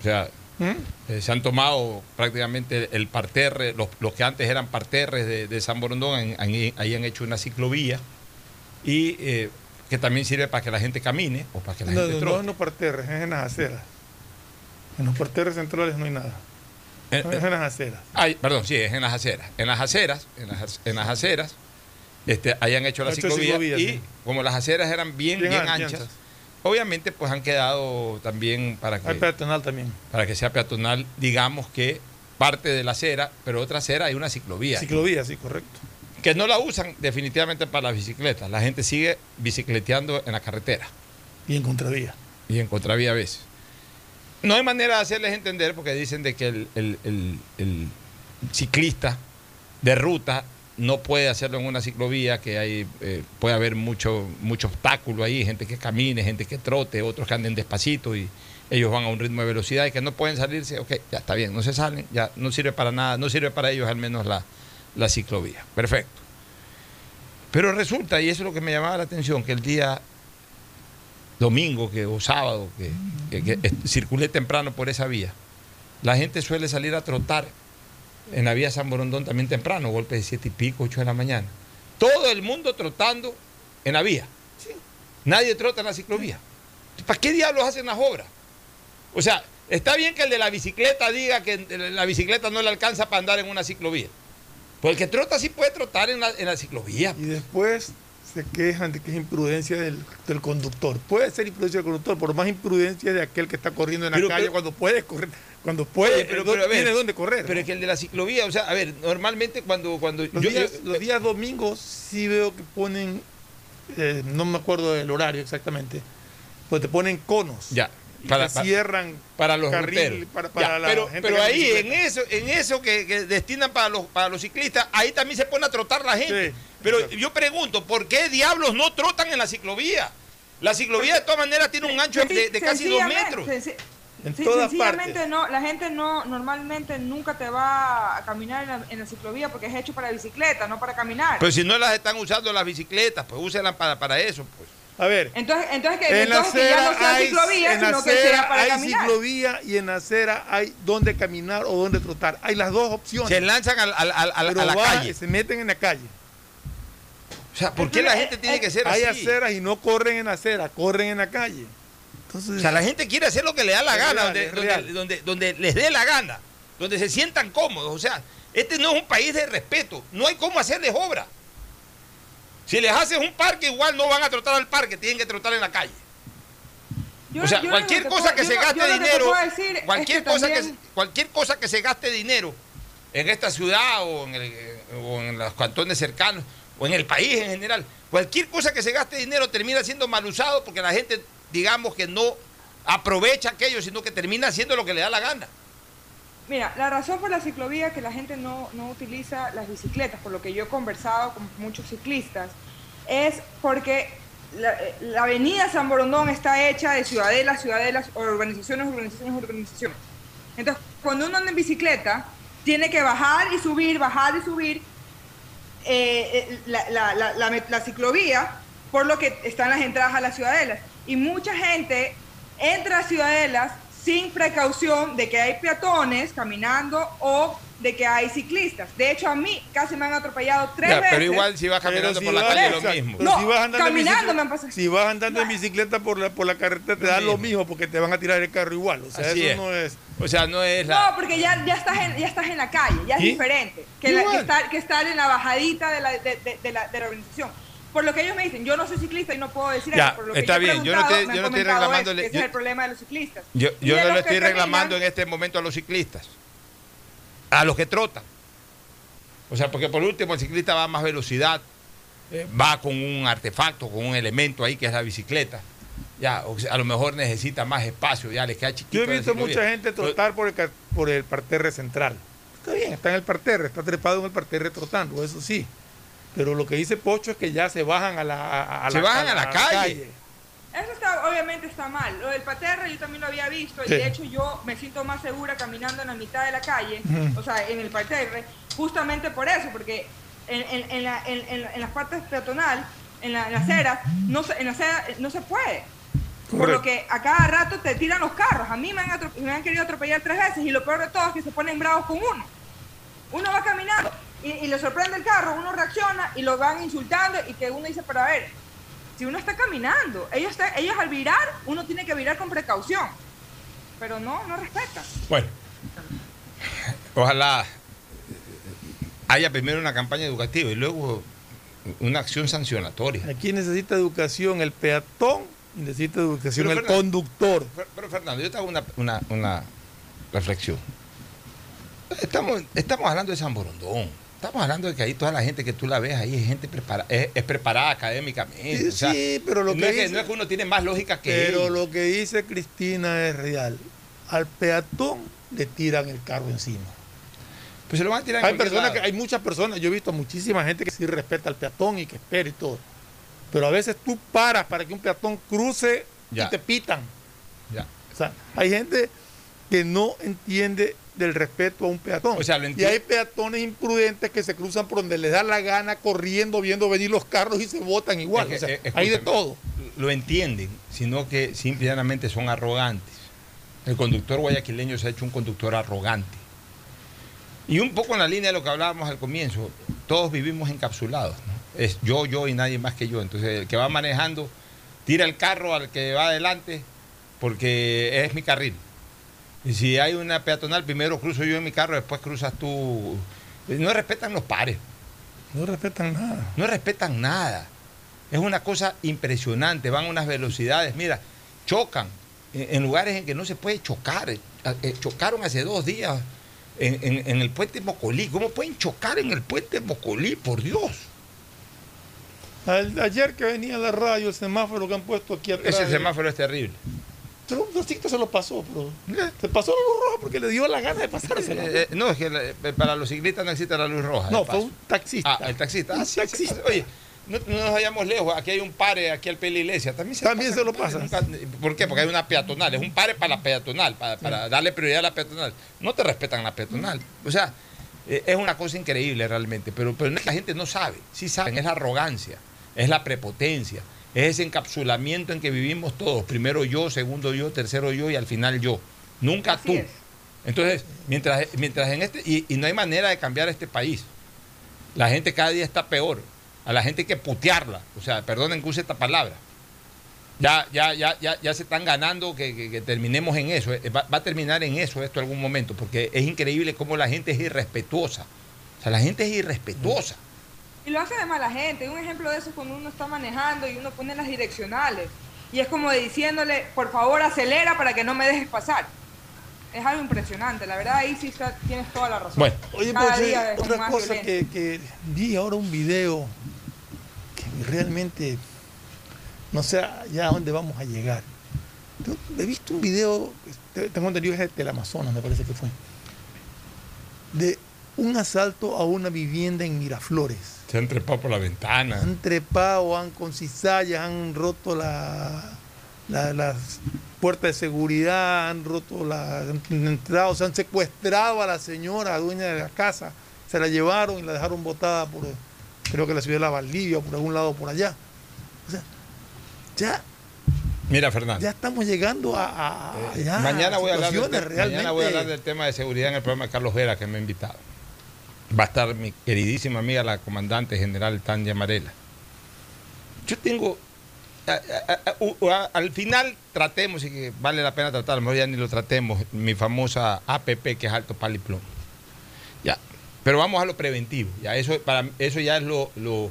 A: O sea, eh, se han tomado prácticamente el parterre, los, los que antes eran parterres de, de San Borondón, han- han- ahí han hecho una ciclovía y eh, que también sirve para que la gente camine o para que la
B: No,
A: gente
B: no,
A: trote.
B: no en los parterres, es en las aceras. En los parterres centrales no hay nada.
A: Eh,
B: es en las aceras.
A: Ay, perdón, sí, es en las aceras. En las aceras, en las, en las aceras, este, hayan hecho la
B: hecho
A: ciclovía,
B: ciclovía,
A: y
B: sí.
A: como las aceras eran bien, bien,
B: Bien
A: anchas,
B: anchas.
A: Obviamente pues han quedado también para que,
B: Hay peatonal también.
A: para que sea peatonal, digamos que parte de la acera, pero otra acera hay una ciclovía.
B: Ciclovía, sí, correcto.
A: Que no la usan definitivamente para las bicicletas. La gente sigue bicicleteando en la carretera.
B: Y en contravía.
A: Y en contravía a veces. No hay manera de hacerles entender porque dicen de que el, el- el- el ciclista de ruta no puede hacerlo en una ciclovía, que hay, eh, puede haber mucho, mucho obstáculo ahí, gente que camine, gente que trote, otros que anden despacito y ellos van a un ritmo de velocidad y que no pueden salirse, ok, ya está bien, no se salen, ya no sirve para nada, no sirve para ellos al menos la, la ciclovía. Perfecto. Pero resulta, y eso es lo que me llamaba la atención, que el día domingo que, o sábado que, que- que circulé temprano por esa vía, la gente suele salir a trotar en la vía San Borondón también temprano, golpe de siete y pico, ocho de la mañana. Todo el mundo trotando en la vía. Nadie trota en la ciclovía. ¿Para qué diablos hacen las obras? O sea, está bien que el de la bicicleta diga que la bicicleta no le alcanza para andar en una ciclovía. Pues el que trota sí puede trotar en la, en la ciclovía.
B: Y después se quejan de que es imprudencia del, del conductor. Puede ser imprudencia del conductor, por más imprudencia de aquel que está corriendo en la
A: Pero-
B: calle
A: pero-
B: cuando puede correr, cuando puede,
A: Oye, pero-
B: pero,
A: pero a ver,
B: tiene dónde correr.
A: Pero
B: ¿no?
A: es que el de la ciclovía, o sea, a ver, normalmente cuando, cuando
B: los,
A: yo-
B: días,
A: yo-
B: los días domingos sí veo que ponen, eh, no me acuerdo del horario exactamente, pues te ponen conos.
A: Ya,
B: Y
A: para-
B: te
A: para-
B: cierran
A: para los
B: carril para, para
A: Ya,
B: la
A: pero
B: gente
A: pero ahí, en eso, en eso que, que destinan para los, para los ciclistas, ahí también se pone a trotar la gente.
B: Sí,
A: pero
B: exacto.
A: yo pregunto, ¿por qué diablos no trotan en la ciclovía? La ciclovía de todas maneras tiene un ancho de, de casi dos metros.
B: En
C: sí,
B: todas
C: sencillamente
B: partes.
C: no, la gente no, normalmente nunca te va a caminar en la, en la ciclovía porque es hecho para bicicleta, no para caminar.
A: Pero si no las están usando las bicicletas, pues úsenlas para, para eso. Pues.
B: A ver,
C: entonces, entonces que,
B: en la
C: entonces que ya
B: acera
C: no sea
B: hay,
C: ciclovía,
B: en la
C: sino que
B: acera
C: sea para
B: hay
C: caminar.
B: ciclovía y en la acera hay donde caminar o donde trotar. Hay las dos opciones.
A: Se lanzan al- al- al- al-
B: Pero
A: a la
B: va-
A: calle.
B: Se meten en la calle.
A: O sea, ¿por qué la gente tiene
C: eh,
A: que ser
B: Hay
A: así?
B: aceras y no corren en la acera, corren en la calle. Entonces,
A: O sea, la gente quiere hacer lo que le da la gana,
B: real,
A: donde, donde- donde- donde les dé la gana, donde se sientan cómodos. O sea, este no es un país de respeto. No hay cómo hacerles obra. Si les haces un parque, igual no van a trotar al parque, tienen que trotar en la calle.
C: Yo-
A: o sea, cualquier
C: que
A: cosa
C: puedo-
A: que se gaste
C: yo
A: dinero,
C: puedo decir es
A: cualquier
C: que
A: cosa que
C: también-
A: cualquier cosa que se gaste dinero en esta ciudad o en, el- o en los cantones cercanos o en el país en general, cualquier cosa que se gaste dinero termina siendo mal usado porque la gente, digamos que no aprovecha aquello, sino que termina haciendo lo que le da la gana.
C: Mira, la razón por la ciclovía que la gente no, no utiliza las bicicletas, por lo que yo he conversado con muchos ciclistas, es porque la, eh, la avenida San Borondón está hecha de ciudadelas, ciudadelas, urbanizaciones, urbanizaciones, urbanizaciones. Entonces, cuando uno anda en bicicleta, tiene que bajar y subir, bajar y subir eh, eh, la- la- la ciclovía, por lo que están las entradas a las ciudadelas. Y mucha gente entra a ciudadelas sin precaución de que hay peatones caminando o de que hay ciclistas. De hecho, a mí casi me han atropellado tres
A: Ya,
C: veces.
A: pero igual si vas caminando
B: si
A: por la calle es lo mismo.
C: No,
B: si vas andando en
C: caminando
B: bicicleta-
C: me han pasado.
B: Si vas andando en bicicleta por la, por la carretera, te da lo
A: mismo.
B: porque te van a tirar el carro igual. O sea,
A: Así
B: eso
A: es.
B: no es.
A: O sea, no es la...
C: No, porque ya, ya, estás en, ya estás en la calle, ya es
B: ¿Y?
C: diferente que, la- que estar, que estar en la bajadita de la, de, de- de la, de la organización. Por lo que ellos me dicen, yo no soy ciclista y no puedo decir
A: Ya,
C: eso. Por lo que
A: está
C: yo
A: bien, yo no te- yo estoy
C: que ese
A: yo-
C: es el problema de los ciclistas.
A: Yo, no
C: que
A: estoy
C: caminan-
A: reclamando en este momento a los ciclistas, a los que trotan. O sea, porque por último el ciclista va a más velocidad, eh, va con un artefacto, con un elemento ahí que es la bicicleta. Ya, o sea, a lo mejor necesita más espacio, ya le queda chiquito.
B: Yo he visto mucha gente trotar por el, por el parterre central. Está bien, está en el parterre, está trepado en el parterre trotando, eso sí. Pero lo que dice Pocho es que ya se bajan a la, a- a
A: Se bajan a la calle.
C: Eso está, obviamente está mal. Lo del paterre yo también lo había visto
B: Sí.
C: y de hecho yo me siento más segura caminando en la mitad de la calle,
B: Ujú.
C: o sea, en el parterre, justamente por eso, porque en, en- en la- en- en- en las partes peatonal, en, la- en las aceras, no se, en la acera no se puede. Por
B: Correcto.
C: lo que a cada rato te tiran los carros. A mí me han, me han querido atropellar tres veces y lo peor de todo es que se ponen bravos con uno. Uno va caminando y, y le sorprende el carro, uno reacciona y lo van insultando y que uno dice, pero a ver, si uno está caminando, ellos, está- ellos al virar, uno tiene que virar con precaución. Pero no, no respetan.
A: Bueno, ojalá haya primero una campaña educativa y luego una acción sancionatoria.
B: Aquí necesita educación el peatón y necesita educación
A: Pero,
B: el
A: Fernando,
B: conductor.
A: Pero Fernando, yo te hago una, una- una reflexión. Estamos, estamos hablando de San Borondón. Estamos hablando de que ahí toda la gente que tú la ves ahí es gente preparada, es, es preparada académicamente.
B: Sí,
A: o sea,
B: sí, pero lo
A: no,
B: que
A: es que,
B: dice-
A: no es que uno tiene más lógica que
B: Pero
A: él.
B: lo que dice Cristina es real. Al peatón le tiran el carro encima.
A: Pues se lo van a tirar
B: Hay personas que, hay muchas personas, yo he visto a muchísima gente que sí respeta al peatón y que espera y todo. Pero a veces tú paras para que un peatón cruce
A: Ya.
B: y te pitan.
A: Ya.
B: O sea, hay gente que no entiende del respeto a un peatón.
A: O sea, lo
B: y hay peatones imprudentes que se cruzan por donde les da la gana, corriendo, viendo venir los carros y se botan igual.
A: Es que,
B: o sea,
A: eh,
B: hay de todo.
A: Lo entienden, sino que simplemente son arrogantes. El conductor guayaquileño se ha hecho un conductor arrogante. Y un poco en la línea de lo que hablábamos al comienzo, todos vivimos encapsulados. ¿no? Es yo, yo y nadie más que yo. Entonces el que va manejando tira el carro al que va adelante porque es mi carril. Y si hay una peatonal, primero cruzo yo en mi carro, después cruzas tú. No respetan los pares.
B: No respetan nada.
A: No respetan nada. Es una cosa impresionante. Van a unas velocidades. Mira, chocan en, en lugares en que no se puede chocar. Eh, eh, chocaron hace dos días en, en- en el puente Mocolí. ¿Cómo pueden chocar en el puente Mocolí? Por Dios.
B: Al- ayer que venía la radio, el semáforo que han puesto aquí atrás.
A: Ese semáforo es terrible.
B: Un taxista se lo pasó, pero se pasó la luz roja porque le dio la gana de pasárselo.
A: Eh, eh, no, es que la- eh, para los ciclistas no existe la luz roja.
B: no, fue un taxista.
A: Ah, el taxista. Ah, sí,
B: taxista.
A: sí. Oye, no, no nos vayamos lejos. Aquí hay un pare, aquí al pie de la iglesia. También se,
B: También se lo
A: pasa. Nunca- ¿Por qué? Porque hay una peatonal. Es un pare para la peatonal, para, para darle prioridad a la peatonal. No te respetan la peatonal. O sea, eh, es una cosa increíble realmente. Pero, pero no es que la gente no sabe. Sí saben. Es la arrogancia, es la prepotencia, es ese encapsulamiento en que vivimos todos. Primero yo, segundo yo, tercero yo y al final yo. Nunca
C: Así
A: tú.
C: es.
A: Entonces, mientras, mientras en este, y, y no hay manera de cambiar este país. La gente cada día está peor. A la gente hay que putearla. O sea, perdonen que use esta palabra. Ya, ya, ya, ya, ya se están ganando que, que- que terminemos en eso. Eh, Va, va a terminar en eso esto algún momento, porque es increíble cómo la gente es irrespetuosa. O sea, la gente es irrespetuosa.
C: Y lo hace de mala gente. Un ejemplo de eso es cuando uno está manejando y uno pone las direccionales. Y es como diciéndole, por favor acelera para que no me dejes pasar. Es algo impresionante. La verdad ahí sí está- tienes toda la razón.
A: Bueno.
B: Oye,
C: Cada
B: pues,
C: día
B: eh, otra cosa que, que vi ahora un video que realmente no sé ya a dónde vamos a llegar. Yo He visto un video, tengo entendido que es del Amazonas, me parece que fue, de un asalto a una vivienda en Miraflores.
A: Se han trepado por la ventana.
B: Han trepado, han con cizallas, han roto la, la- las puertas de seguridad, han roto la han entrado, se han secuestrado a la señora, dueña de la casa, se la llevaron y la dejaron botada por, creo que la ciudad de la Valdivia, o por algún lado por allá. O sea, ya,
A: Mira, Fernando.
B: ya estamos llegando a, a- a- ya,
A: mañana, voy a hablar te- mañana voy a hablar del tema de seguridad en el programa de Carlos Vera que me ha invitado. Va a estar mi queridísima amiga, la comandante general Tania Marela. Yo tengo. al final tratemos, y que vale la pena tratar, a lo mejor ya ni lo tratemos, mi famosa APP que es alto paliplón. Ya. Pero vamos a lo preventivo. Ya, eso, para, eso ya es lo, lo,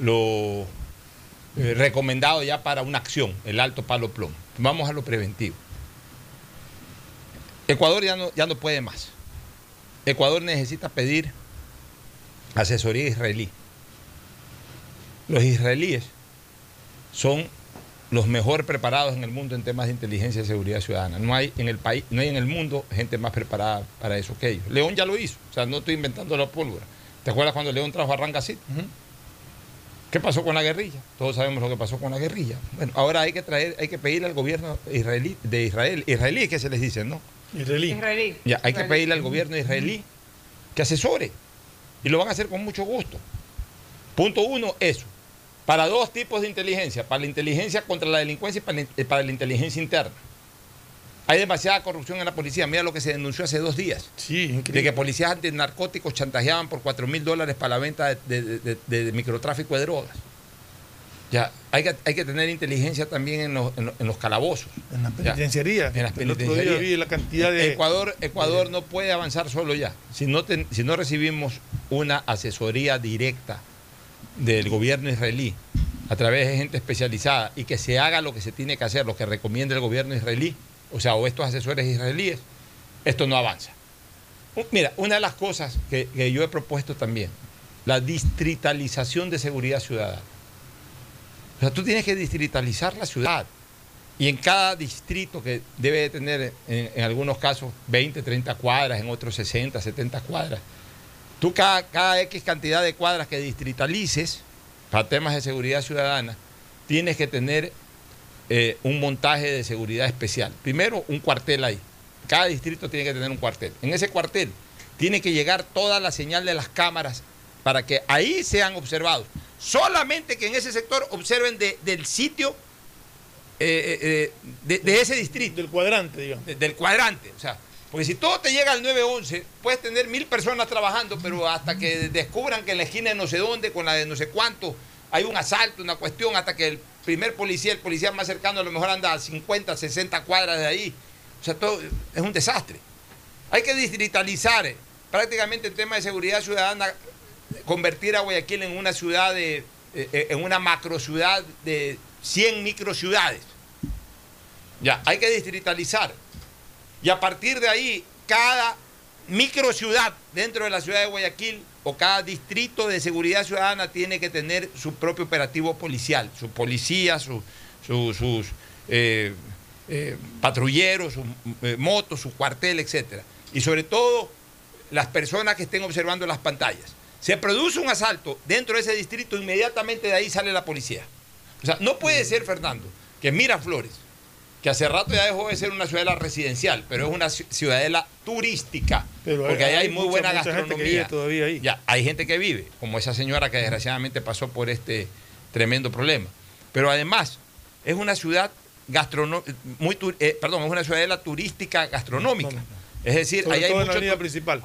A: lo, eh, recomendado ya para una acción, el alto palo plomo. Vamos a lo preventivo. Ecuador ya no, ya no puede más. Ecuador necesita pedir asesoría israelí. Los israelíes son los mejor preparados en el mundo en temas de inteligencia y seguridad ciudadana. No hay en el país, no hay en el mundo gente más preparada para eso que ellos. León ya lo hizo, o sea, no estoy inventando la pólvora. ¿Te acuerdas cuando León trajo a Rangasit? ¿Qué pasó con la guerrilla? Todos sabemos lo que pasó con la guerrilla. Bueno, ahora hay que traer, hay que pedirle al gobierno israelí, de Israel, israelí que se les dice, ¿no?
B: Israelí.
C: Israelí.
A: Ya, hay que pedirle al gobierno israelí que asesore. Y lo van a hacer con mucho gusto. Punto uno, eso. Para dos tipos de inteligencia. Para la inteligencia contra la delincuencia y para la, eh, para la inteligencia interna. Hay demasiada corrupción en la policía. Mira lo que se denunció hace dos días.
B: Sí,
A: De que policías antinarcóticos chantajeaban por 4 mil dólares para la venta de, de- de- de- de microtráfico de drogas. Ya, hay que, hay que tener inteligencia también en los, en los- en los calabozos.
B: En las
A: Ya.
B: penitenciarías.
A: En las penitenciarías.
B: vi la cantidad de.
A: Ecuador, Ecuador no puede avanzar solo ya. Si no, ten- si no recibimos una asesoría directa del gobierno israelí a través de gente especializada y que se haga lo que se tiene que hacer, lo que recomienda el gobierno israelí, o sea, o estos asesores israelíes, esto no avanza. Mira, una de las cosas que, que yo he propuesto también, la distritalización de seguridad ciudadana. O sea, tú tienes que distritalizar la ciudad. Y en cada distrito que debe de tener, en, algunos casos, 20, 30 cuadras, en otros 60, 70 cuadras, tú cada, cada X cantidad de cuadras que distritalices para temas de seguridad ciudadana, tienes que tener eh, un montaje de seguridad especial. Primero, un cuartel ahí. Cada distrito tiene que tener un cuartel. En ese cuartel tiene que llegar toda la señal de las cámaras para que ahí sean observados. Solamente que en ese sector observen de- del sitio eh, eh, de, de ese distrito.
B: Del cuadrante, digamos.
A: de- del cuadrante. O sea, porque si todo te llega al 911, puedes tener mil personas trabajando, pero hasta que descubran que en la esquina de no sé dónde, con la de no sé cuánto, hay un asalto, una cuestión, hasta que el primer policía, el policía más cercano, a lo mejor anda a 50, 60 cuadras de ahí. O sea, todo es un desastre. Hay que distritalizar eh, prácticamente el tema de seguridad ciudadana, convertir a Guayaquil en una ciudad de, eh, eh, en una macro ciudad de 100 microciudades. Ya, hay que distritalizar. Y a partir de ahí, cada microciudad dentro de la ciudad de Guayaquil o cada distrito de seguridad ciudadana tiene que tener su propio operativo policial, su policía, su- su- sus eh, patrulleros, sus motos, su cuartel, etc. Y sobre todo, las personas que estén observando las pantallas. Se produce un asalto dentro de ese distrito, inmediatamente de ahí sale la policía. O sea, no puede ser, Fernando, que Miraflores, que hace rato ya dejó de ser una ciudadela residencial, pero es una ci- ciudadela turística,
B: Pero
A: porque ahí hay muy
B: mucha-
A: buena
B: mucha gente que
A: gastronomía.
B: vive todavía ahí.
A: Ya, hay gente que vive, como esa señora que desgraciadamente pasó por este tremendo problema. Pero además, es una ciudad gastronómica, muy eh, perdón, es una ciudadela turística gastronómica. Es decir, ahí hay, mucho,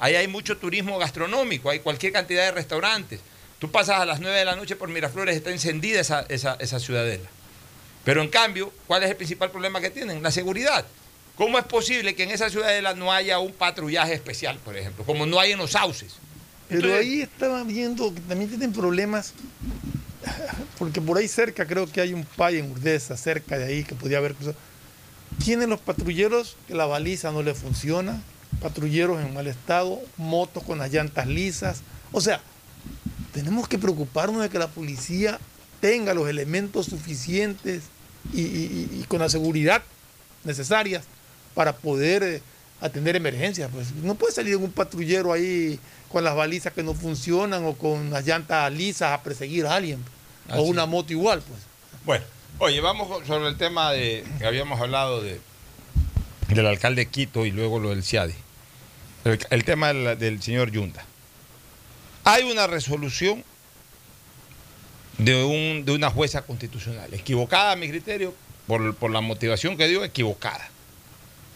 A: ahí hay mucho turismo gastronómico, hay cualquier cantidad de restaurantes. Tú pasas a las 9 de la noche por Miraflores, está encendida esa, esa, esa ciudadela. Pero en cambio, ¿cuál es el principal problema que tienen? La seguridad. ¿Cómo es posible que en esa ciudadela no haya un patrullaje especial, por ejemplo? Como no hay en los sauces.
B: Pero
A: Entonces-
B: ahí estaba viendo que también tienen problemas, (laughs) porque por ahí cerca creo que hay un pay en Urdesa, cerca de ahí, que podía haber. Tienen los patrulleros que la baliza no le funciona, patrulleros en mal estado, motos con las llantas lisas. O sea, tenemos que preocuparnos de que la policía tenga los elementos suficientes y, y- y- y con la seguridad necesarias para poder eh, atender emergencias. Pues. No puede salir un patrullero ahí con las balizas que no funcionan o con las llantas lisas a perseguir a alguien. o una moto igual, pues.
A: Bueno, oye, vamos sobre el tema de que habíamos hablado de del alcalde de Quito y luego lo del CIADI. El, el tema del, del señor Yunda. Hay una resolución de, un, de una jueza constitucional, equivocada a mi criterio, por, por la motivación que dio, equivocada.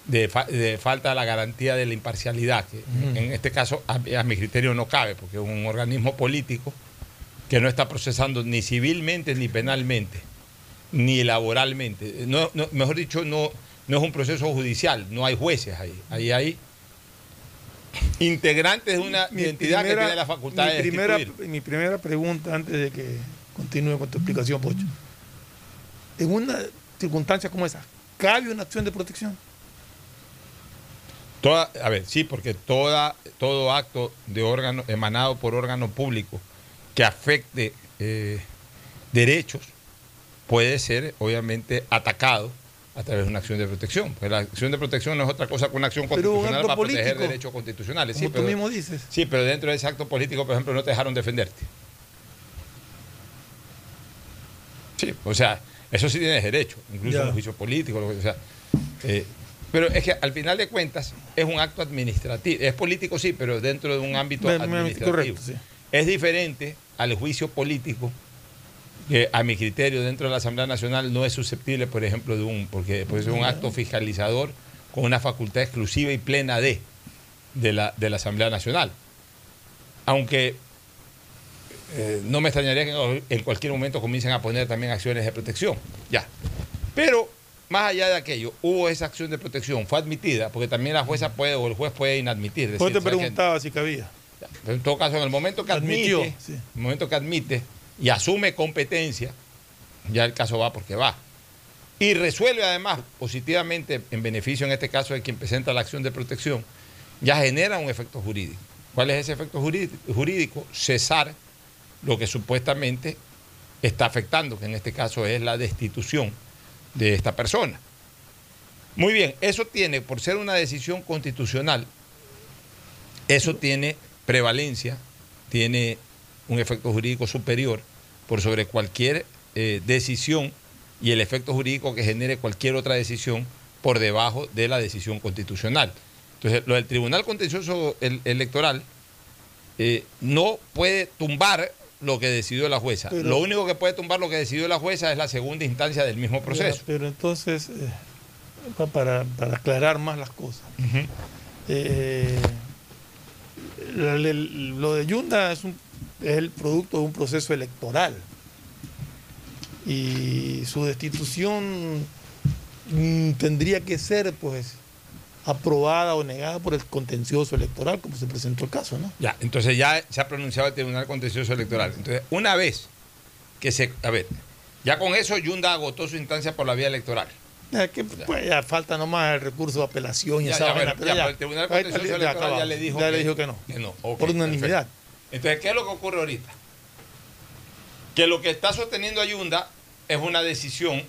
A: De, fa- de falta de la garantía de la imparcialidad, que en este caso a, a mi criterio no cabe, porque es un organismo político que no está procesando ni civilmente ni penalmente, ni laboralmente. No, no- mejor dicho, no, no es un proceso judicial, no hay jueces ahí. Ahí hay integrantes de una
B: Mi
A: identidad que
B: primera-
A: tiene la facultad
B: mi
A: de
B: primera, mi primera pregunta antes de que continúe con tu explicación, Pocho. En una circunstancia como esa, ¿cabe una acción de protección?
A: Toda, a ver, sí, porque toda, todo acto de órgano emanado por órgano público que afecte eh, derechos puede ser, obviamente, atacado a través de una acción de protección. Pues la acción de protección no es otra cosa que una acción constitucional para proteger
B: político.
A: derechos constitucionales.
B: Como
A: Sí
B: tú
A: pero,
B: mismo dices.
A: sí, pero dentro de ese acto político, por ejemplo, no te dejaron defenderte. Sí, o sea, eso sí tienes derecho, incluso en un juicio político, lo que sea. Eh, pero es que al final de cuentas es un acto administrativo. Es político, sí, pero dentro de un ámbito administrativo.
B: correcto, sí.
A: Es diferente al juicio político que a mi criterio dentro de la Asamblea Nacional no es susceptible, por ejemplo, de un, porque pues, es un acto fiscalizador con una facultad exclusiva y plena de, de, la, de la Asamblea Nacional. Aunque eh, no me extrañaría que en cualquier momento comiencen a poner también acciones de protección. Ya. Pero más allá de aquello, hubo esa acción de protección, fue admitida, porque también la jueza puede o el juez puede inadmitir. Decir,
B: te
A: ¿sabes qué?
B: preguntaba si cabía.
A: Pero en todo caso, en el momento que
B: Admitió,
A: admite,
B: sí.
A: en el momento que admite y asume competencia, ya el caso va porque va. Y resuelve además positivamente, en beneficio en este caso de quien presenta la acción de protección, ya genera un efecto jurídico. ¿Cuál es ese efecto jurídico? Cesar lo que supuestamente está afectando, que en este caso es la destitución de esta persona. Muy bien, eso tiene, por ser una decisión constitucional, eso tiene prevalencia, tiene un efecto jurídico superior por sobre cualquier eh, decisión y el efecto jurídico que genere cualquier otra decisión por debajo de la decisión constitucional. Entonces, lo del Tribunal Contencioso el- Electoral eh, no puede tumbar lo que decidió la jueza.
B: Pero-
A: lo único que puede tumbar lo que decidió la jueza es la segunda instancia del mismo proceso.
B: Pero entonces, eh, pa- para, para aclarar más las cosas, eh, la- la- lo de Yunda es, un- es el producto de un proceso electoral. Y su destitución mm, tendría que ser, pues, aprobada o negada por el contencioso electoral, como se presentó el caso, ¿no?
A: Ya, entonces ya se ha pronunciado el Tribunal Contencioso Electoral. Entonces, una vez que se. A ver, ya con eso Yunda agotó su instancia por la vía electoral.
B: Ya, que, pues, ya falta nomás el recurso de apelación y
A: Ya,
B: esa
A: ya, bueno,
B: pero
A: ya,
B: ya,
A: pero el Tribunal Contencioso Electoral ya le dijo que-
B: le dijo que no.
A: que no, ok,
B: por unanimidad.
A: Entonces, ¿qué es lo que ocurre ahorita? Que lo que está sosteniendo Ayunda es una decisión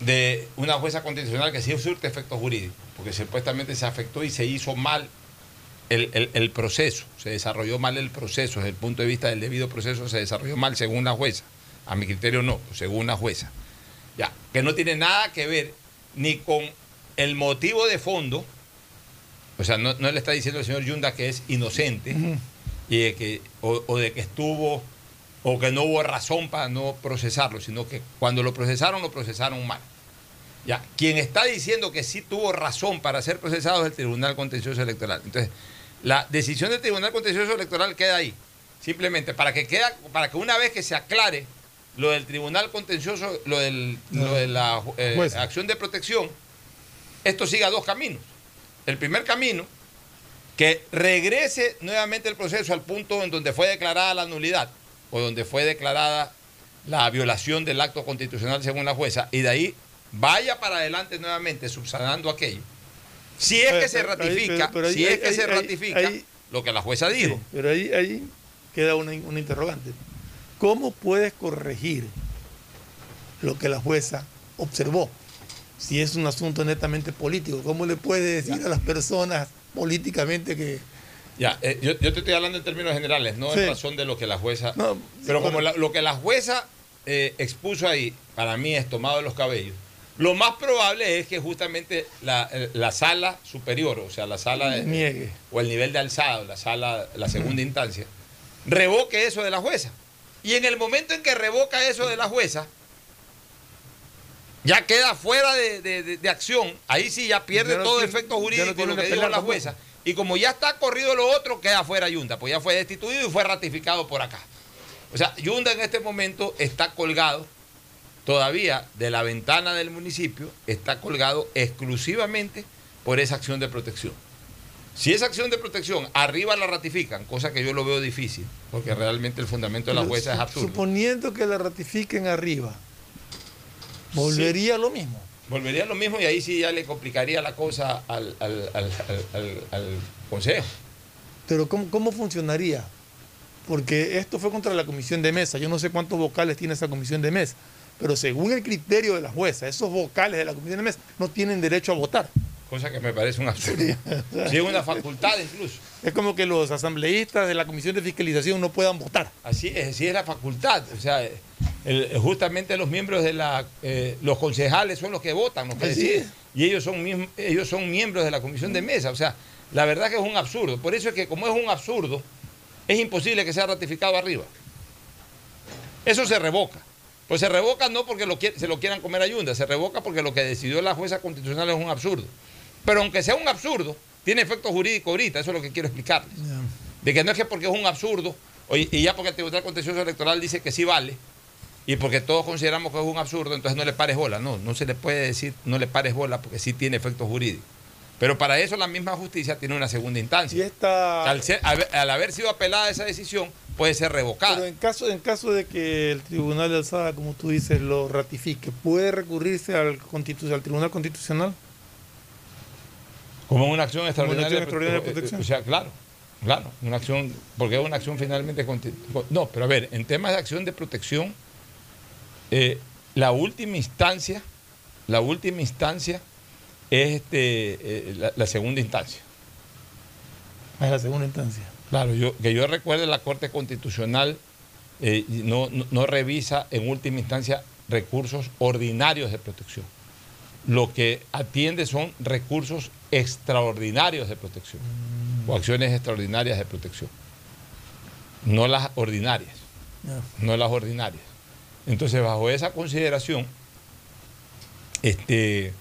A: de una jueza constitucional que sí surte efecto jurídico, porque supuestamente se afectó y se hizo mal el, el- proceso, se desarrolló mal el proceso, desde el punto de vista del debido proceso se desarrolló mal según la jueza. A mi criterio no, según la jueza. Ya, que no tiene nada que ver ni con el motivo de fondo, o sea, no, no le está diciendo el señor Yunda que es inocente y de que, o, o de que estuvo o que no hubo razón para no procesarlo, sino que cuando lo procesaron, lo procesaron mal. Ya, quien está diciendo que sí tuvo razón para ser procesado es el Tribunal Contencioso Electoral. Entonces, la decisión del Tribunal Contencioso Electoral queda ahí. Simplemente para que queda, para que una vez que se aclare lo del Tribunal Contencioso, lo, del- lo de la eh, acción de protección, esto siga dos caminos. El primer camino, que regrese nuevamente el proceso al punto en donde fue declarada la nulidad o donde fue declarada la violación del acto constitucional según la jueza, y de ahí vaya para adelante nuevamente subsanando aquello. Si es que se ratifica, si es que se ratifica lo que la jueza dijo.
B: Pero ahí, ahí queda una, una interrogante. ¿Cómo puedes corregir lo que la jueza observó? si es un asunto netamente político. ¿Cómo le puede decir a las personas políticamente que...
A: Ya, eh, yo, yo te estoy hablando en términos generales, no
B: Sí.
A: en razón de lo que la jueza...
B: No,
A: pero
B: sí,
A: como la- lo que la jueza eh, expuso ahí, para mí es tomado de los cabellos, lo más probable es que justamente la, eh, la sala superior, o sea, la sala... de-
B: Niegue.
A: o el nivel de alzado, la sala, la segunda instancia, revoque eso de la jueza. Y en el momento en que revoca eso de la jueza, ya queda fuera de, de- de- de acción. Ahí sí ya pierde
B: no
A: todo
B: tiene-
A: efecto
B: no
A: jurídico lo que dijo la
B: tampoco.
A: jueza. Y como ya está corrido lo otro, queda fuera Yunda, pues ya fue destituido y fue ratificado por acá. O sea, Yunda en este momento está colgado todavía de la ventana del municipio, está colgado exclusivamente por esa acción de protección. Si esa acción de protección arriba la ratifican, cosa que yo lo veo difícil, porque realmente el fundamento de la
B: Pero
A: jueza es
B: su-
A: absurdo.
B: Suponiendo que la ratifiquen arriba, volvería lo mismo.
A: Volvería lo mismo y ahí sí ya le complicaría la cosa al, al- al- al- Consejo.
B: Pero ¿cómo, ¿cómo funcionaría? Porque esto fue contra la comisión de mesa. Yo no sé cuántos vocales tiene esa comisión de mesa. Pero según el criterio de la jueza, esos vocales de la comisión de mesa no tienen derecho a votar.
A: Cosa que me parece un absurdo. Sí, (laughs) una facultad incluso.
B: Es como que los asambleístas de la comisión de fiscalización no puedan votar.
A: Así es, así es la facultad. O sea, el- justamente los miembros de la, eh, los concejales son los que votan, los que deciden. Y ellos son, ellos son miembros de la comisión de mesa. O sea, la verdad que es un absurdo. Por eso es que como es un absurdo, es imposible que sea ratificado arriba. Eso se revoca. Pues se revoca no porque lo se lo quieran comer a Yunda, se revoca porque lo que decidió la jueza constitucional es un absurdo. Pero aunque sea un absurdo, tiene efecto jurídico ahorita, eso es lo que quiero explicarles. De que no es que porque es un absurdo, y ya porque el Tribunal Contencioso Electoral dice que sí vale, y porque todos consideramos que es un absurdo, entonces no le pares bola. No, no se le puede decir no le pares bola porque sí tiene efecto jurídico. Pero para eso la misma justicia tiene una segunda instancia.
B: Y esta...
A: Al, ser- al- al haber sido apelada esa decisión, puede ser revocada.
B: Pero en caso, en caso de que el Tribunal de Alzada, como tú dices, lo ratifique, ¿puede recurrirse al, constitu- al Tribunal Constitucional?
A: Como una acción extraordinaria,
B: acción extraordinaria de
A: eh, eh,
B: protección.
A: O sea, claro, claro, una acción, porque es una acción finalmente No, pero a ver, en temas de acción de protección, eh, la última instancia, la última instancia es este, eh, la, la segunda instancia.
B: Es la segunda instancia.
A: Claro, yo, que yo recuerde la Corte Constitucional eh, no, no- no revisa en última instancia recursos ordinarios de protección. Lo que atiende son recursos extraordinarios de protección o acciones extraordinarias de protección, no las ordinarias, no las ordinarias. Entonces, bajo esa consideración, este,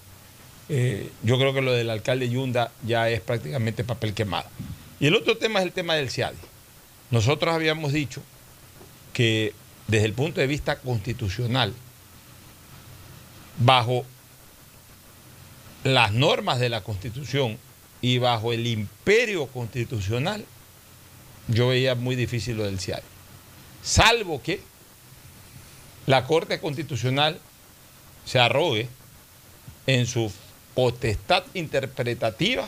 A: eh, yo creo que lo del alcalde Yunda ya es prácticamente papel quemado. Y el otro tema es el tema del CIADI. Nosotros habíamos dicho que desde el punto de vista constitucional, bajo las normas de la Constitución y bajo el imperio constitucional, yo veía muy difícil lo del CIADI. Salvo que la Corte Constitucional se arrogue en su potestad interpretativa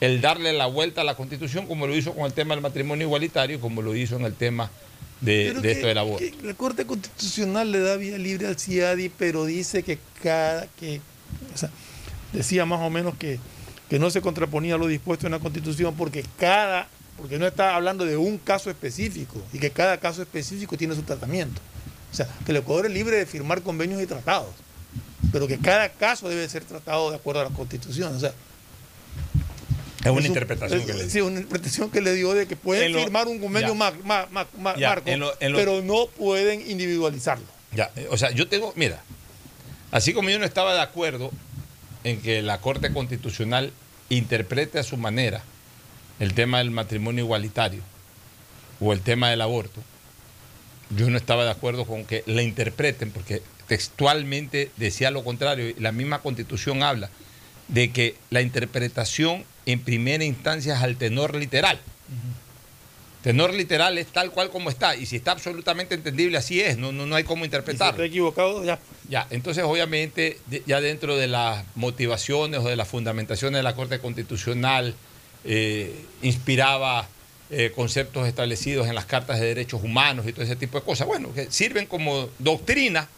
A: el darle la vuelta a la Constitución, como lo hizo con el tema del matrimonio igualitario, como lo hizo en el tema de, de
B: que-
A: esto del aborto.
B: que la Corte Constitucional le da vía libre al CIADI, pero dice que cada que o sea, decía más o menos que, que no se contraponía lo dispuesto en la Constitución porque cada porque no está hablando de un caso específico y que cada caso específico tiene su tratamiento. O sea, que el Ecuador es libre de firmar convenios y tratados, pero que cada caso debe ser tratado de acuerdo a la Constitución. O sea,
A: Es una interpretación
B: es-
A: que le dio.
B: Sí, una interpretación que le dio de que pueden
A: lo-
B: firmar un convenio marco,
A: en lo- en lo-
B: pero no pueden individualizarlo.
A: Ya, eh, o sea, yo tengo, mira, así como yo no estaba de acuerdo en que la Corte Constitucional interprete a su manera el tema del matrimonio igualitario o el tema del aborto, yo no estaba de acuerdo con que la interpreten porque textualmente decía lo contrario y la misma Constitución habla de que la interpretación en primera instancia es al tenor literal. Tenor literal es tal cual como está y si está absolutamente entendible así es, no, no, no hay cómo
B: si
A: interpretarlo.
B: está equivocado, ya.
A: Ya, entonces obviamente ya dentro de las motivaciones o de las fundamentaciones de la Corte Constitucional eh, inspiraba eh, conceptos establecidos en las cartas de derechos humanos y todo ese tipo de cosas, bueno, que sirven como doctrina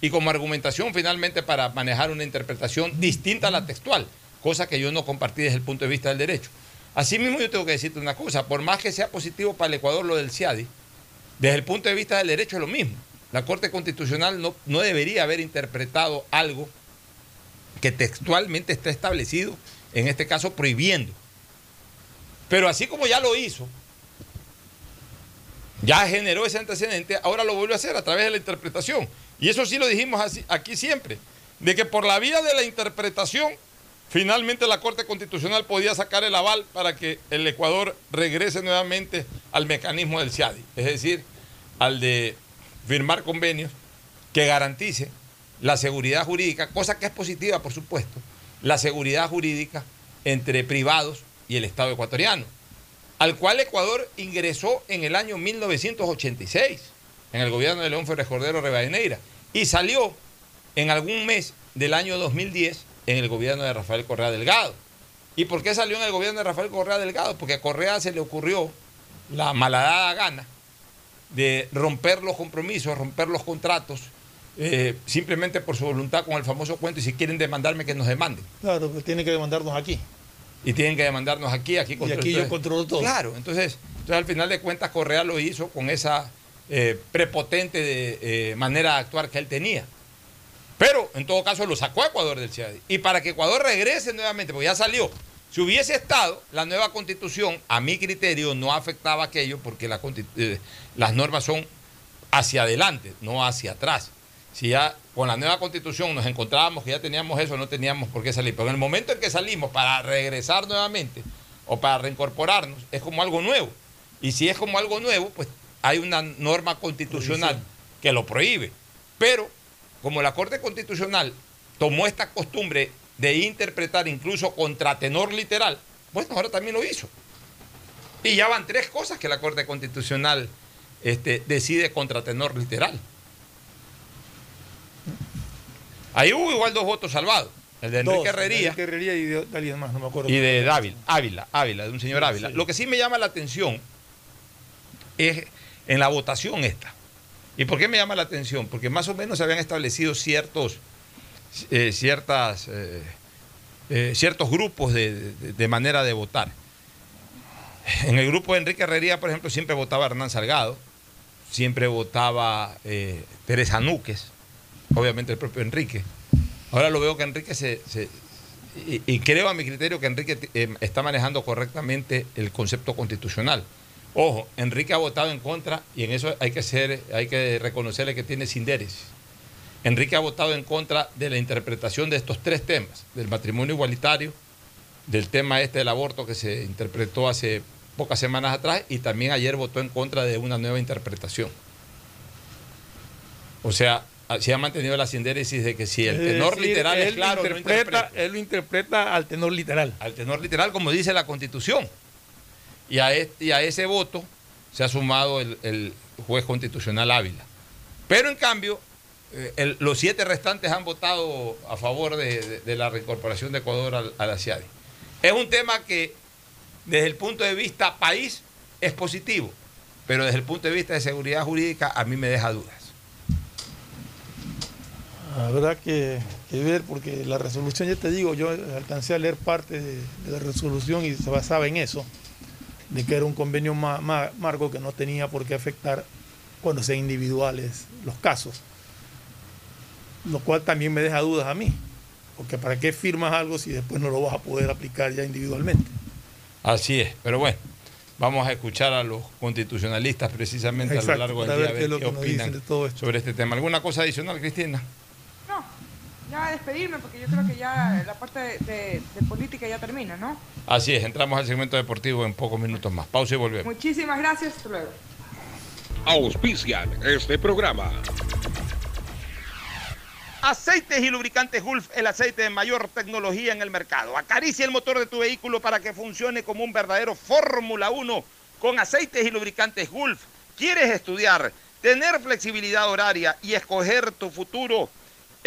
A: y como argumentación finalmente para manejar una interpretación distinta a la textual, cosa que yo no compartí desde el punto de vista del derecho. Asimismo, yo tengo que decirte una cosa, por más que sea positivo para el Ecuador lo del CIADI, desde el punto de vista del derecho es lo mismo. La Corte Constitucional no, no debería haber interpretado algo que textualmente está establecido, en este caso prohibiendo. Pero así como ya lo hizo, ya generó ese antecedente, ahora lo vuelve a hacer a través de la interpretación. Y eso sí lo dijimos así, aquí siempre, de que por la vía de la interpretación, finalmente la Corte Constitucional podía sacar el aval para que el Ecuador regrese nuevamente al mecanismo del CIADI, es decir, al de firmar convenios que garanticen la seguridad jurídica, cosa que es positiva, por supuesto, la seguridad jurídica entre privados y el Estado ecuatoriano, al cual Ecuador ingresó en el año 1986, en el gobierno de León Férez Cordero Rivadeneira, y salió en algún mes del año 2010 en el gobierno de Rafael Correa Delgado. ¿Y por qué salió en el gobierno de Rafael Correa Delgado? Porque a Correa se le ocurrió la malhadada gana de romper los compromisos, romper los contratos, eh, simplemente por su voluntad con el famoso cuento y si quieren demandarme que nos demanden.
B: Claro, tiene que demandarnos aquí.
A: Y tienen que demandarnos aquí, aquí
B: Y aquí yo controlo todo.
A: Claro, entonces, entonces al final de cuentas Correa lo hizo con esa eh, prepotente de, eh, manera de actuar que él tenía. Pero en todo caso lo sacó a Ecuador del CIADI. Y para que Ecuador regrese nuevamente, porque ya salió, si hubiese estado, la nueva constitución, a mi criterio, no afectaba aquello porque la eh, las normas son hacia adelante, no hacia atrás. Si ya con la nueva constitución nos encontrábamos que ya teníamos eso, no teníamos por qué salir. Pero en el momento en que salimos para regresar nuevamente o para reincorporarnos, es como algo nuevo. Y si es como algo nuevo, pues hay una norma constitucional que lo prohíbe. Pero como la Corte Constitucional tomó esta costumbre de interpretar incluso contra tenor literal, bueno, ahora también lo hizo. Y ya van tres cosas que la Corte Constitucional este, decide contra tenor literal. Ahí hubo igual dos votos salvados. El de Enrique
B: Dos,
A: Herrería
B: Enrique Herrería y de, de alguien más, no me acuerdo.
A: y de Ávila, Ávila, de un señor Ávila.
B: Sí.
A: Lo que sí me llama la atención es en la votación esta. ¿Y por qué me llama la atención? Porque más o menos se habían establecido ciertos, eh, ciertas, eh, eh, ciertos grupos de, de- de manera de votar. En el grupo de Enrique Herrería, por ejemplo, siempre votaba Hernán Salgado, siempre votaba Teresa Núquez, obviamente el propio Enrique. Ahora lo veo que Enrique se... y, creo a mi criterio que Enrique eh, está manejando correctamente el concepto constitucional. Ojo, Enrique ha votado en contra y en eso hay que ser, hay que reconocerle que tiene sinderes. Enrique ha votado en contra de la interpretación de estos tres temas, del matrimonio igualitario, del tema este del aborto que se interpretó hace pocas semanas atrás y también ayer votó en contra de una nueva interpretación. O sea, se ha mantenido la sindéresis de que si el tenor
B: decir,
A: literal es claro,
B: interpreta, él lo interpreta al tenor literal.
A: Al tenor literal, como dice la Constitución. Y a, este- y a ese voto se ha sumado el, el juez constitucional Ávila. Pero en cambio, eh, el- los siete restantes han votado a favor de, de- de la reincorporación de Ecuador al- a la CIADI. Es un tema que, desde el punto de vista país, es positivo, pero desde el punto de vista de seguridad jurídica, a mí me deja dudas.
B: La verdad que, que ver, porque la resolución, ya te digo, yo alcancé a leer parte de, de la resolución y se basaba en eso, de que era un convenio ma- ma- marco que no tenía por qué afectar cuando sean individuales los casos. Lo cual también me deja dudas a mí, porque ¿para qué firmas algo si después no lo vas a poder aplicar ya individualmente?
A: Así es, pero bueno, vamos a escuchar a los constitucionalistas precisamente a lo largo del día a ver qué opinan
B: de todo esto.
A: sobre este tema. ¿Alguna cosa adicional, Cristina?
C: Ya despedirme porque yo creo que ya la parte de, de- de política ya termina, ¿no?
A: Así es, entramos al segmento deportivo en pocos minutos más. Pausa y volvemos.
C: Muchísimas gracias, hasta luego.
K: Auspician este programa.
G: Aceites y lubricantes Gulf, el aceite de mayor tecnología en el mercado. Acaricia el motor de tu vehículo para que funcione como un verdadero Fórmula 1 con aceites y lubricantes Gulf. ¿Quieres estudiar, tener flexibilidad horaria y escoger tu futuro?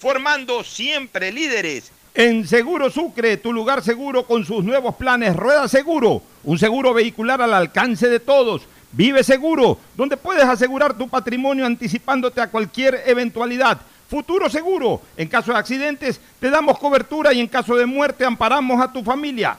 A: formando siempre líderes.
G: En Seguro Sucre, tu lugar seguro con sus nuevos planes Rueda Seguro, un seguro vehicular al alcance de todos. Vive Seguro, donde puedes asegurar tu patrimonio anticipándote a cualquier eventualidad. Futuro Seguro, en caso de accidentes te damos cobertura y en caso de muerte amparamos a tu familia.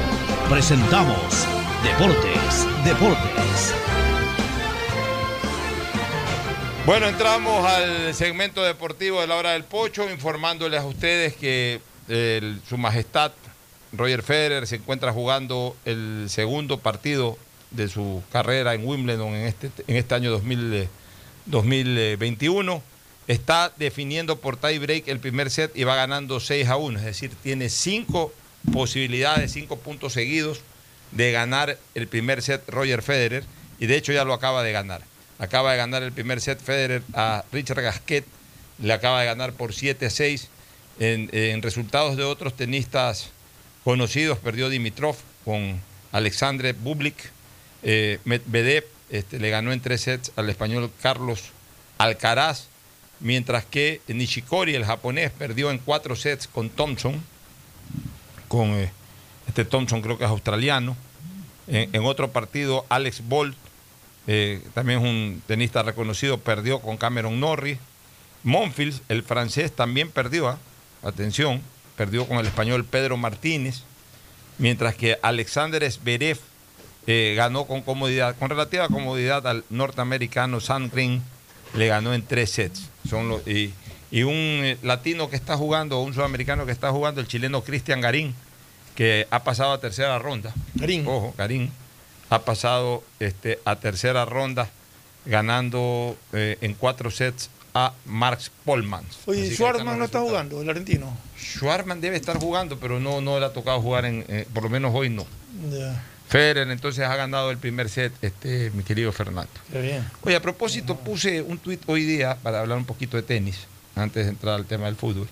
D: presentamos Deportes, Deportes.
A: Bueno, entramos al segmento deportivo de la hora del pocho, informándoles a ustedes que su majestad Roger Federer se encuentra jugando el segundo partido de su carrera en Wimbledon en este, en este año 2000, eh, 2021. Está definiendo por tie break el primer set y va ganando 6 a 1, es decir, tiene cinco posibilidades, cinco puntos seguidos de ganar el primer set Roger Federer y de hecho ya lo acaba de ganar. Acaba de ganar el primer set Federer a Richard Gasquet, le acaba de ganar por 7 a 6. En, en resultados de otros tenistas conocidos, perdió Dimitrov con Alexandre Bublik. Eh, Medvedev este, le ganó en tres sets al español Carlos Alcaraz, mientras que Nishikori, el japonés, perdió en cuatro sets con Thompson, con eh, este Thompson creo que es australiano. En, otro partido, Alex Bolt, eh, también es un tenista reconocido, perdió con Cameron Norrie. Monfils, el francés, también perdió, ¿ah? atención, perdió con el español Pedro Martínez, mientras que Alexander Zverev eh, ganó con comodidad, con relativa comodidad al norteamericano Sandgren, le ganó en tres sets. Son los, y un eh, latino que está jugando, o un sudamericano que está jugando, el chileno Cristian Garín, que ha pasado a tercera ronda.
B: Garín.
A: Ojo, Garín. Ha pasado este, a tercera ronda, ganando eh, en cuatro sets a Marx Polman.
B: Oye,
A: están
B: no está jugando, el argentino.
A: Schwarman debe estar jugando, pero no, no le ha tocado jugar, en, eh, por lo menos hoy no.
B: Ya,
A: Federer entonces ha ganado el primer set, este, mi querido Fernando.
B: qué bien.
A: Oye, a propósito, puse un tuit hoy día para hablar un poquito de tenis, antes de entrar al tema del fútbol.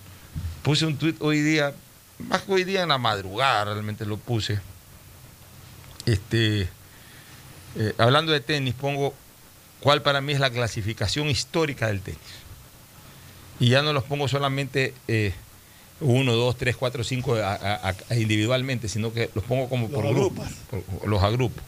A: Puse un tuit hoy día, más que hoy día en la madrugada realmente lo puse. Este, eh, hablando de tenis, pongo cuál para mí es la clasificación histórica del tenis. Y ya no los pongo solamente eh, uno, dos, tres, cuatro, cinco a- a- a- individualmente, sino que los pongo como
B: Los
A: por grupos. los agrupo.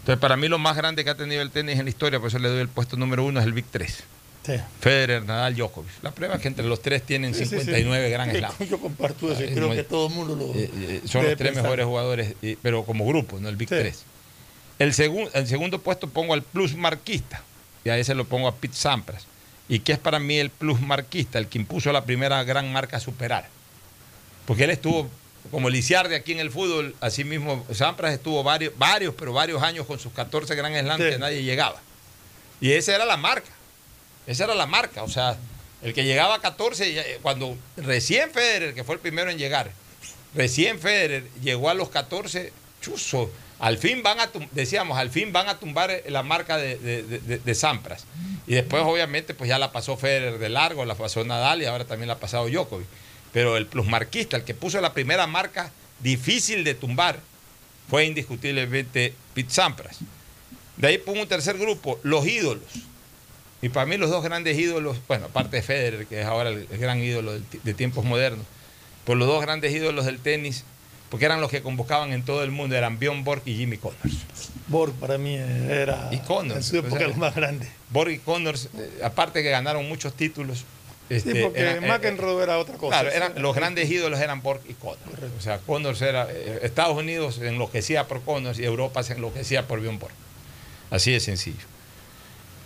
A: Entonces, para mí lo más grande que ha tenido el tenis en la historia, por eso le doy el puesto número uno, es el Big 3.
B: Sí.
A: Federer, Nadal, Djokovic. La prueba es que entre los tres tienen
B: Sí, sí, sí.
A: 59 Gran
B: Sí,
A: Slam.
B: Yo comparto eso,
A: es
B: creo que todo el mundo lo.
A: Eh, eh, son los tres
B: pensar.
A: mejores jugadores, eh, pero como grupo, no el Big
B: Sí.
A: 3. El, segun- el segundo puesto pongo al plus marquista, y a ese lo pongo a Pete Sampras. ¿Y qué es para mí el plus marquista? El que impuso la primera gran marca a superar. Porque él estuvo como Lisiardi aquí en el fútbol, así mismo Sampras estuvo varios, varios, pero varios años con sus 14 Grand Slam que nadie llegaba. Y esa era la marca. Esa era la marca. O sea, el que llegaba a 14, ya- cuando recién Federer, que fue el primero en llegar, recién Federer llegó a los 14, chuzo. Al fin van a, decíamos, al fin van a tumbar la marca de, de, de- de Sampras. Y después, obviamente, pues ya la pasó Federer de largo, la pasó Nadal y ahora también la ha pasado Djokovic. Pero el plusmarquista, el que puso la primera marca difícil de tumbar, fue indiscutiblemente Pete Sampras. De ahí pongo un tercer grupo, los ídolos. Y para mí los dos grandes ídolos, bueno, aparte de Federer, que es ahora el, gran ídolo de, tiempos modernos, por los dos grandes ídolos del tenis, porque eran los que convocaban en todo el mundo, eran Bjorn Borg y Jimmy Connors.
B: Borg para mí era
A: Y Connors,
B: en su época
A: o sea,
B: más grande.
A: Borg y Connors, eh, aparte que ganaron muchos títulos.
B: Sí,
A: este,
B: porque
A: eran- eh,
B: McEnroe era otra cosa.
A: Claro, eran, los grandes ídolos eran Borg y Connors. O sea, Connors era. eh, Estados Unidos se enloquecía por Connors y Europa se enloquecía por Bjorn Borg. Así de sencillo.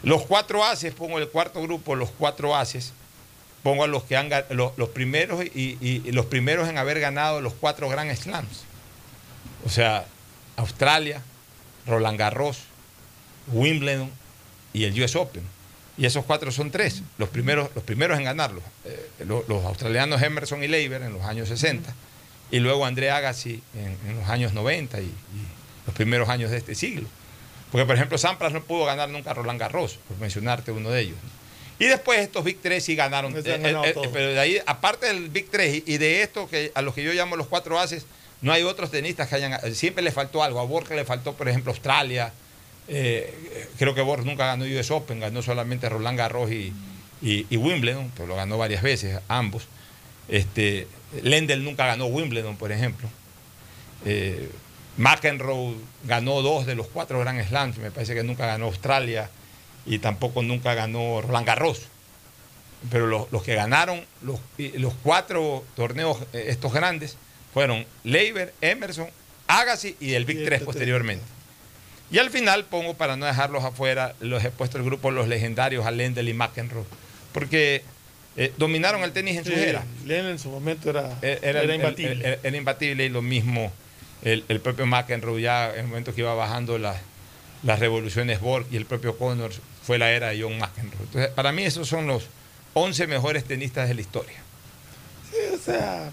A: Los cuatro haces, pongo el cuarto grupo, los cuatro haces, pongo a los que han los, los primeros y, los primeros en haber ganado los cuatro Grand Slams. O sea, Australia, Roland Garros, Wimbledon y el US Open. Y esos cuatro son tres, los primeros, los primeros en ganarlos. Eh, lo- los, australianos Emerson y Leiber en los años 60 y luego André Agassi en, los años 90 y, y los primeros años de este siglo. Porque, por ejemplo, Sampras no pudo ganar nunca a Roland Garros, por mencionarte uno de ellos. Y después estos Big 3 sí ganaron. Eh, eh,
B: todos.
A: pero de ahí, aparte del Big 3 y, de esto que a los que yo llamo los cuatro haces, no hay otros tenistas que hayan. Siempre le faltó algo. A Borg le faltó, por ejemplo, Australia. Eh, creo que Borg nunca ganó US Open, ganó solamente Roland Garros y, y- y Wimbledon, pero lo ganó varias veces, ambos. Este, Lendl nunca ganó Wimbledon, por ejemplo. Eh, McEnroe ganó dos de los cuatro Grand Slams, me parece que nunca ganó Australia y tampoco nunca ganó Roland Garros. Pero los, los que ganaron los, cuatro torneos eh, estos grandes fueron Leiber, Emerson, Agassi y el Big
B: Y
A: 3
B: este
A: posteriormente. Y al final pongo, para no dejarlos afuera, los he puesto el grupo Los Legendarios a Lendl y McEnroe. Porque eh, dominaron el tenis en su
B: Sí,
A: era.
B: Lennon en su momento era,
A: Era,
B: era,
A: el-
B: imbatible.
A: era imbatible y lo mismo el, propio McEnroe ya en el momento que iba bajando las, revoluciones Borg y el propio Connors fue la era de John McEnroe. Para mí esos son los 11 mejores tenistas de la historia.
B: Sí, o sea,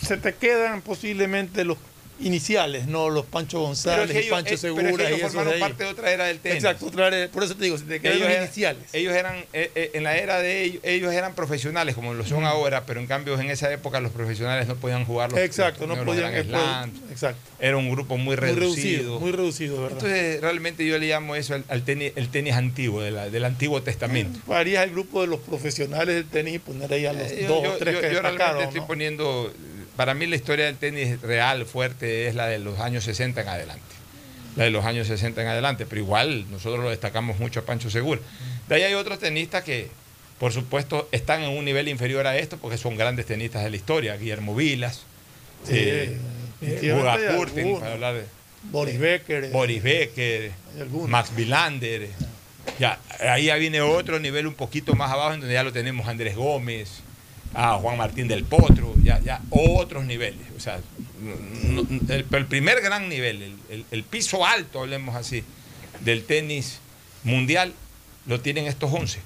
B: se te quedan posiblemente los iniciales, no los Pancho González
A: es que
B: y
A: ellos,
B: Pancho
A: eh,
B: Segura
A: pero es que
B: y
A: ellos
B: de
A: formaron
B: ahí.
A: parte de otra era del tenis.
B: Exacto, otra área- por eso te digo, te quedan
A: ellos,
B: los
A: eran,
B: iniciales.
A: ellos eran, eh, eh, en la era de ellos, ellos eran profesionales como lo son ahora, pero en cambio en esa época los profesionales no podían jugar los
B: Exacto, no
A: los
B: podían
A: Grand
B: después-
A: Slams.
B: Exacto.
A: Era un grupo muy
B: Muy
A: reducido.
B: reducido, muy reducido, ¿verdad?
A: Entonces, realmente yo le llamo eso al, al tenis, el tenis antiguo, de la- del Antiguo Testamento.
B: Harías el grupo de los profesionales del tenis y poner ahí a los
A: Eh,
B: dos
A: yo,
B: o tres
A: yo-
B: que
A: yo realmente
B: destacaron.
A: estoy
B: ¿no?
A: poniendo, para mí la historia del tenis real, fuerte, es la de los años 60 en adelante. La de los años 60 en adelante, pero igual nosotros lo destacamos mucho a Pancho Segura. De ahí hay otros tenistas que, por supuesto, están en un nivel inferior a esto porque son grandes tenistas de la historia. Guillermo Vilas,
B: Sí,
A: eh, Buda para hablar de
B: Boris Becker. eh,
A: Boris Becker. Max Vilander. Ya, ahí ya viene otro nivel un poquito más abajo, en donde ya lo tenemos Andrés Gómez, a Juan Martín del Potro, ya, ya otros niveles. O sea, el, primer gran nivel, el, el- piso alto, hablemos así, del tenis mundial, lo tienen estos 11.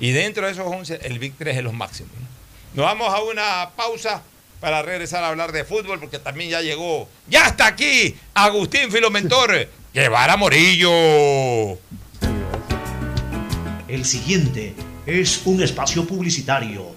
A: Y dentro de esos 11, el Big 3 es los máximos. ¿no? Nos vamos a una pausa para regresar a hablar de fútbol, porque también ya llegó, ya está aquí Agustín Filomentor, (laughs) Guevara Morillo.
D: El siguiente es un espacio publicitario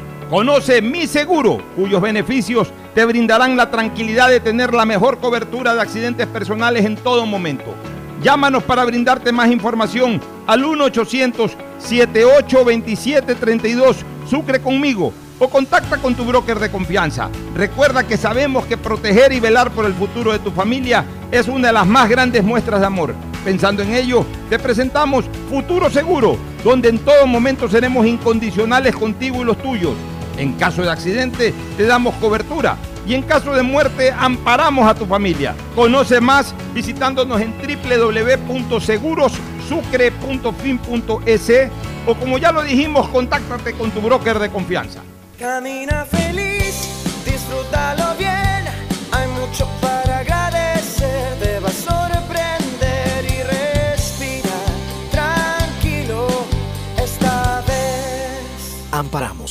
G: Conoce Mi Seguro, cuyos beneficios te brindarán la tranquilidad de tener la mejor cobertura de accidentes personales en todo momento.
A: Llámanos para brindarte más información al 1-800-7827-32. Sucre conmigo o contacta con tu broker de confianza. Recuerda que sabemos que proteger y velar por el futuro de tu familia es una de las más grandes muestras de amor. Pensando en ello, te presentamos Futuro Seguro, donde en todo momento seremos incondicionales contigo y los tuyos. En caso de accidente, te damos cobertura y en caso de muerte, amparamos a tu familia. Conoce más visitándonos en www.segurosucre.fin.es o como ya lo dijimos, contáctate con tu broker de confianza.
E: Camina feliz, disfrútalo bien. Hay mucho para agradecer. Debas sorprender y respirar tranquilo esta vez.
F: Amparamos,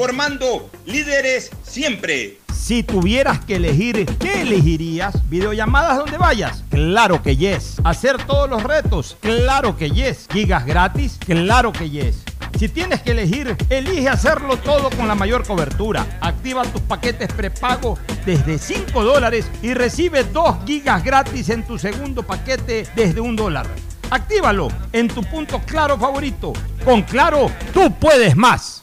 G: formando líderes siempre.
A: Si tuvieras que elegir, ¿qué elegirías? ¿Videollamadas donde vayas? Claro que yes. ¿Hacer todos los retos? Claro que yes. ¿Gigas gratis? Claro que yes. Si tienes que elegir, elige hacerlo todo con la mayor cobertura. Activa tus paquetes prepago desde 5 dólares y recibe 2 gigas gratis en tu segundo paquete desde un dólar. Actívalo en tu punto claro favorito. Con Claro, tú puedes más.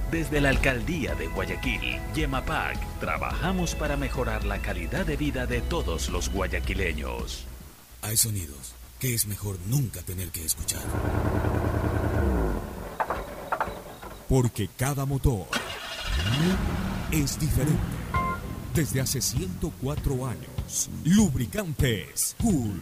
H: Desde la Alcaldía de Guayaquil, Yemapac, trabajamos para mejorar la calidad de vida de todos los guayaquileños.
I: Hay sonidos que es mejor nunca tener que escuchar. Porque cada motor es diferente. Desde hace 104 años, Lubricantes Cool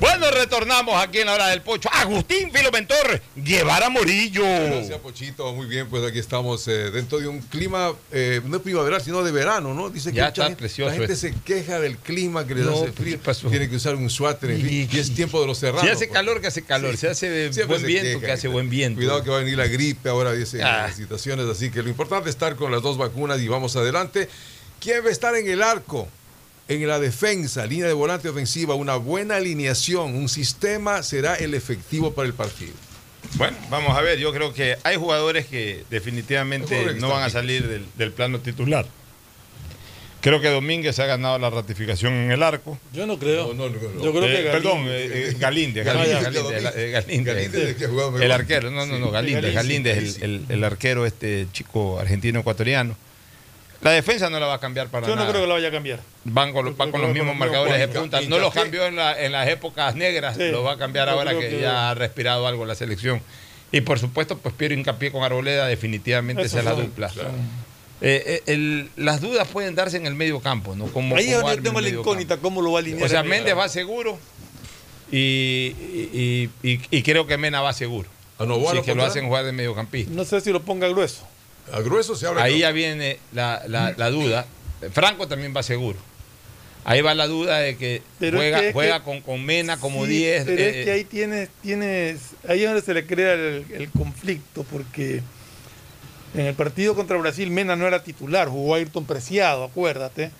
G: Bueno, retornamos aquí en la hora del pocho. Agustín Filomentor, Guevara Morillo.
L: Gracias, Pochito. Muy bien, pues aquí estamos eh, dentro de un clima, eh, no primaveral, sino de verano, ¿no? Dice que
G: Ya está
L: gente-
G: precioso
L: la gente se queja del clima que les
G: No,
L: hace frío. Tiene que usar un suéter, en fin, y es tiempo de los serranos.
G: Si hace
L: pues.
G: calor, que hace calor. Si hace
L: Siempre
G: buen
L: se
G: viento, que hace
L: dice,
G: buen viento.
L: Cuidado que va a venir la gripe ahora, dicen
G: Ah.
L: las situaciones. Así que lo importante es estar con las dos vacunas y vamos adelante. ¿Quién va a estar en el arco? En la defensa, línea de volante ofensiva, una buena alineación, un sistema será el efectivo para el partido.
G: Bueno, vamos a ver. Yo creo que hay jugadores que definitivamente no van a salir del, del plano titular. Creo que Domínguez ha ganado la ratificación en el arco.
B: Yo no creo.
L: No, no, no, no.
B: Yo creo
G: Eh,
B: que
G: perdón,
B: Galíndez-
G: eh, eh, Galíndez,
L: Galíndez,
G: eh,
L: el
G: arquero, no, no, no. Galíndez,
B: Galíndez,
G: el, el- el arquero, este chico argentino ecuatoriano. La defensa no la va a cambiar para
B: Yo
G: nada.
B: no creo que lo vaya a cambiar.
G: Van con, los-
B: Yo
G: con mismos
B: con
G: marcadores de punta. No los cambió en, la- en las épocas negras,
B: Sí.
G: lo va a cambiar
B: Yo
G: ahora que,
B: que-
G: ya ha respirado algo la selección. Y por supuesto, pues Piero Hincapié con Arboleda definitivamente esa es la
B: son-
G: dupla.
A: Eh, eh, el- las dudas pueden darse en el medio campo, ¿no? Como,
B: Ahí es
A: cómo
B: donde
A: arme
B: tengo la incógnita, cómo lo va a alinear.
A: O sea, Méndez va seguro y, y- y- y creo que Mena va seguro.
L: ¿A Novoa
A: Sí,
L: lo
A: que lo hacen jugar de mediocampista.
B: No sé si lo ponga grueso.
L: A grueso se habla.
A: Ahí ya viene la, la- la duda. Franco también va seguro. Ahí va la duda de que
B: Pero es
A: juega,
B: que-
A: juega
B: que-
A: con, con Mena como
B: Sí,
A: 10.
B: Pero
A: eh,
B: es que ahí tienes, tienes, ahí es donde se le crea el, el conflicto, porque en el partido contra Brasil Mena no era titular, jugó Ayrton Preciado, acuérdate,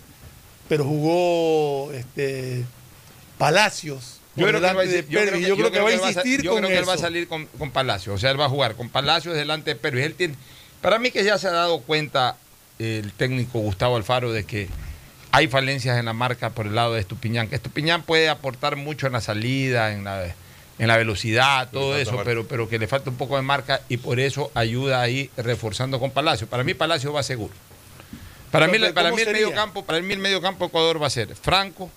B: pero jugó este Palacios.
A: Yo creo que, va
B: de
A: yo creo
B: Pervis,
A: que-
B: yo creo que va a insistir
A: yo
B: con
A: creo que él va a salir con, con Palacios. O sea, él va a jugar con Palacios delante de Pervis. Él tiene, para mí que ya se ha dado cuenta el técnico Gustavo Alfaro de que hay falencias en la marca por el lado de Estupiñán. Que Estupiñán puede aportar mucho en la salida, en la, en la velocidad, todo eso,
L: marca.
A: pero, pero que le falta un poco de marca y por eso ayuda ahí reforzando con Palacios. Para mí Palacios va seguro. Para mí, para
B: ¿cómo
A: mí el medio campo, para mí el medio campo de Ecuador va a ser Franco,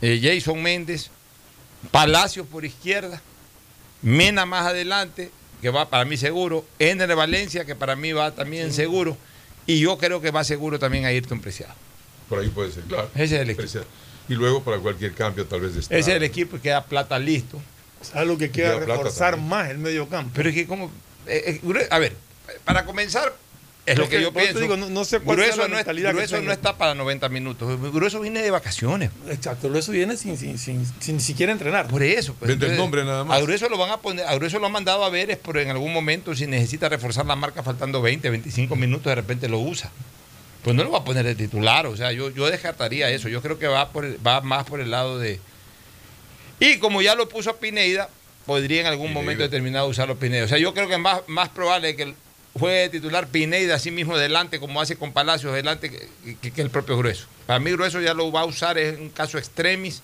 A: eh, Jason Méndez, Palacios por izquierda, Mena más adelante, que va para mí seguro, Ener Valencia, que para mí va también seguro, y yo creo que va seguro también a Ayrton Preciado.
L: Por ahí puede ser, claro.
A: Ese es el equipo.
L: Preciado. Y luego para cualquier cambio tal vez de
A: Ese es el equipo y queda plata listo.
B: Es algo que
L: plata
B: reforzar más el medio campo.
A: Pero es que como... eh, eh, a ver, para comenzar, es lo que
B: que
A: yo pienso.
B: digo, no- no sé cuál
A: Grueso,
B: la
A: no, es- Grueso no está para 90 minutos. Grueso viene de vacaciones.
B: Exacto, eso viene sin, sin, sin, sin siquiera entrenar.
A: Por eso. pues,
L: Vende el nombre nada más.
A: A Grueso lo van a poner, a Grueso lo han mandado a ver es por en algún momento si necesita reforzar la marca faltando 20, 25 minutos, de repente lo usa. Pues no lo va a poner de titular, o sea, yo, yo descartaría eso. Yo creo que va por el- va más por el lado de. Y como ya lo puso a Pineida, podría en algún momento determinado usarlo Pineida. O sea, yo creo que es más, más probable que juegue de titular Pineida así mismo delante, como hace con Palacios delante, que, que- que el propio Grueso. Para mí Grueso ya lo va a usar en un caso extremis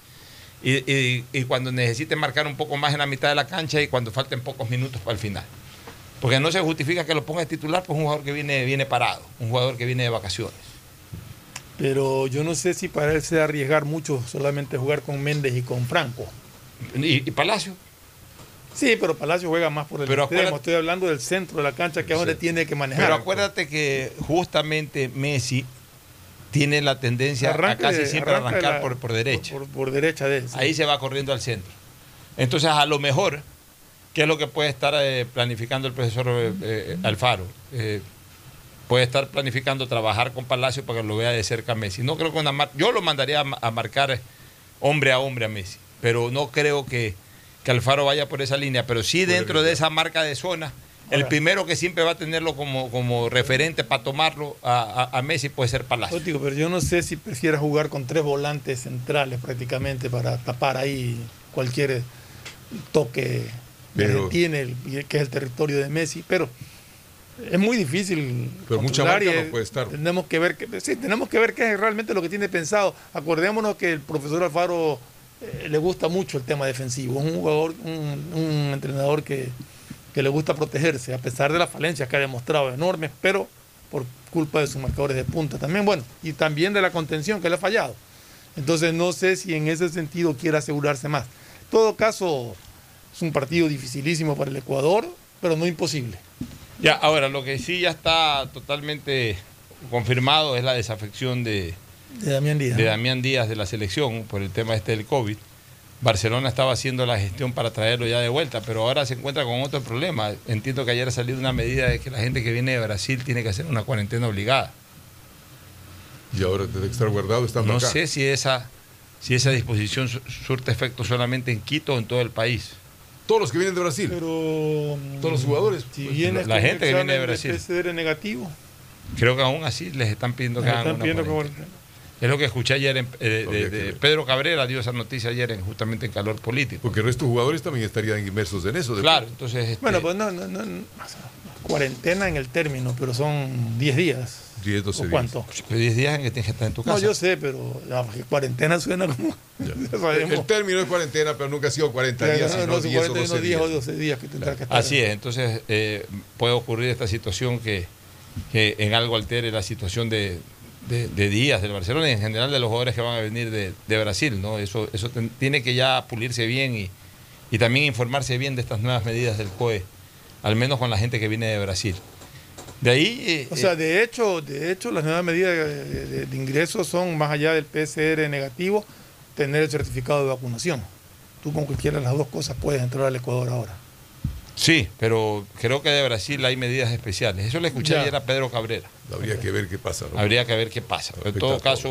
A: y, y- y cuando necesite marcar un poco más en la mitad de la cancha y cuando falten pocos minutos para el final. Porque no se justifica que lo ponga de titular, pues un jugador que viene, viene parado, un jugador que viene de vacaciones.
B: Pero yo no sé si para él sea arriesgar mucho solamente jugar con Méndez y con Franco.
A: Y, y Palacio,
B: Sí, pero Palacio juega más por el
A: Pero
B: extremo. Estoy hablando del centro de la cancha, que es donde tiene que manejar.
A: pero acuérdate que justamente Messi tiene la tendencia a casi siempre
B: arranca
A: arrancar
B: la-
A: por, por derecha.
B: Por, por derecha de él. sí.
A: Ahí se va corriendo al centro. Entonces, a lo mejor, ¿qué es lo que puede estar eh, planificando el profesor eh, eh, Alfaro? Eh, puede estar planificando trabajar con Palacio para que lo vea de cerca a Messi. No creo que una mar- yo lo mandaría a, a marcar hombre a hombre a Messi, pero no creo que, que Alfaro vaya por esa línea, pero sí dentro de esa marca de zona. El primero que siempre va a tenerlo como, como referente para tomarlo a, a- a Messi puede ser Palacio.
B: Yo digo, pero yo no sé si prefiera jugar con tres volantes centrales prácticamente para tapar ahí cualquier toque que tiene, el- que es el territorio de Messi, pero es muy difícil.
L: Pero mucha marca no
B: eh,
L: puede estar.
B: Tenemos que ver, que, sí, tenemos que ver qué es realmente lo que tiene pensado. Acordémonos que el profesor Alfaro eh, le gusta mucho el tema defensivo. Es un jugador, un, entrenador que, que le gusta protegerse, a pesar de las falencias que ha demostrado enormes, pero por culpa de sus marcadores de punta también, bueno, y también de la contención que le ha fallado. Entonces no sé si en ese sentido quiere asegurarse más. En todo caso, es un partido dificilísimo para el Ecuador, pero no imposible.
A: Ya, ahora lo que sí ya está totalmente confirmado es la desafección de,
B: De Damián Díaz.
A: de
B: ¿no?
A: Damián Díaz de la selección por el tema este del COVID. Barcelona estaba haciendo la gestión para traerlo ya de vuelta, pero ahora se encuentra con otro problema. Entiendo que ayer ha salido una medida de que la gente que viene de Brasil tiene que hacer una cuarentena obligada.
L: Y ahora tiene que estar guardado estando
A: No
L: acá.
A: sé si esa, si esa disposición su- surte efecto solamente en Quito o en todo el país.
L: Todos los que vienen de Brasil.
B: Pero
L: Todos los jugadores.
B: si
L: pues,
B: vienes
A: la gente que viene de Brasil.
B: PCR negativo,
A: Creo que aún así les están pidiendo que hagan
B: están
A: una
B: pidiendo
A: cuarentena. Es lo que escuché ayer en- eh, de. Pedro Cabrera, dio esa noticia ayer en, justamente en calor político.
L: Porque el resto de jugadores también estarían inmersos en eso. de-
A: Claro, entonces... este,
B: Bueno, pues no, no, no, no, cuarentena en el término, pero son 10 días.
L: 10, 12
B: ¿O
L: días.
B: cuánto?
A: 10 días en que tienes que estar en tu casa.
B: No, yo sé, pero la cuarentena suena como. ya (laughs)
L: El, término es cuarentena, pero nunca ha sido 40
B: Ya,
L: días,
B: no,
L: sino
B: no,
L: 10 o
B: 40,
L: 12
B: no, 10 o
L: días.
B: 12 días que tendrá que estar.
A: Así es, entonces eh, puede ocurrir esta situación que, que en algo altere la situación de, de- de días del Barcelona y en general de los jugadores que van a venir de, de Brasil, ¿no? Eso, eso ten- tiene que ya pulirse bien y, y también informarse bien de estas nuevas medidas del COE, al menos con la gente que viene de Brasil. De ahí... eh,
B: O sea,
A: eh,
B: de hecho, de hecho, las nuevas medidas de, de- de ingreso son más allá del PCR negativo, tener el certificado de vacunación. Tú con cualquiera de las dos cosas puedes entrar al Ecuador ahora.
A: Sí, pero creo que de Brasil hay medidas especiales. Eso le escuché
B: Ya.
A: ayer a Pedro Cabrera.
L: Habría que ver qué pasa. ¿no?
A: Habría que ver qué pasa. En todo caso,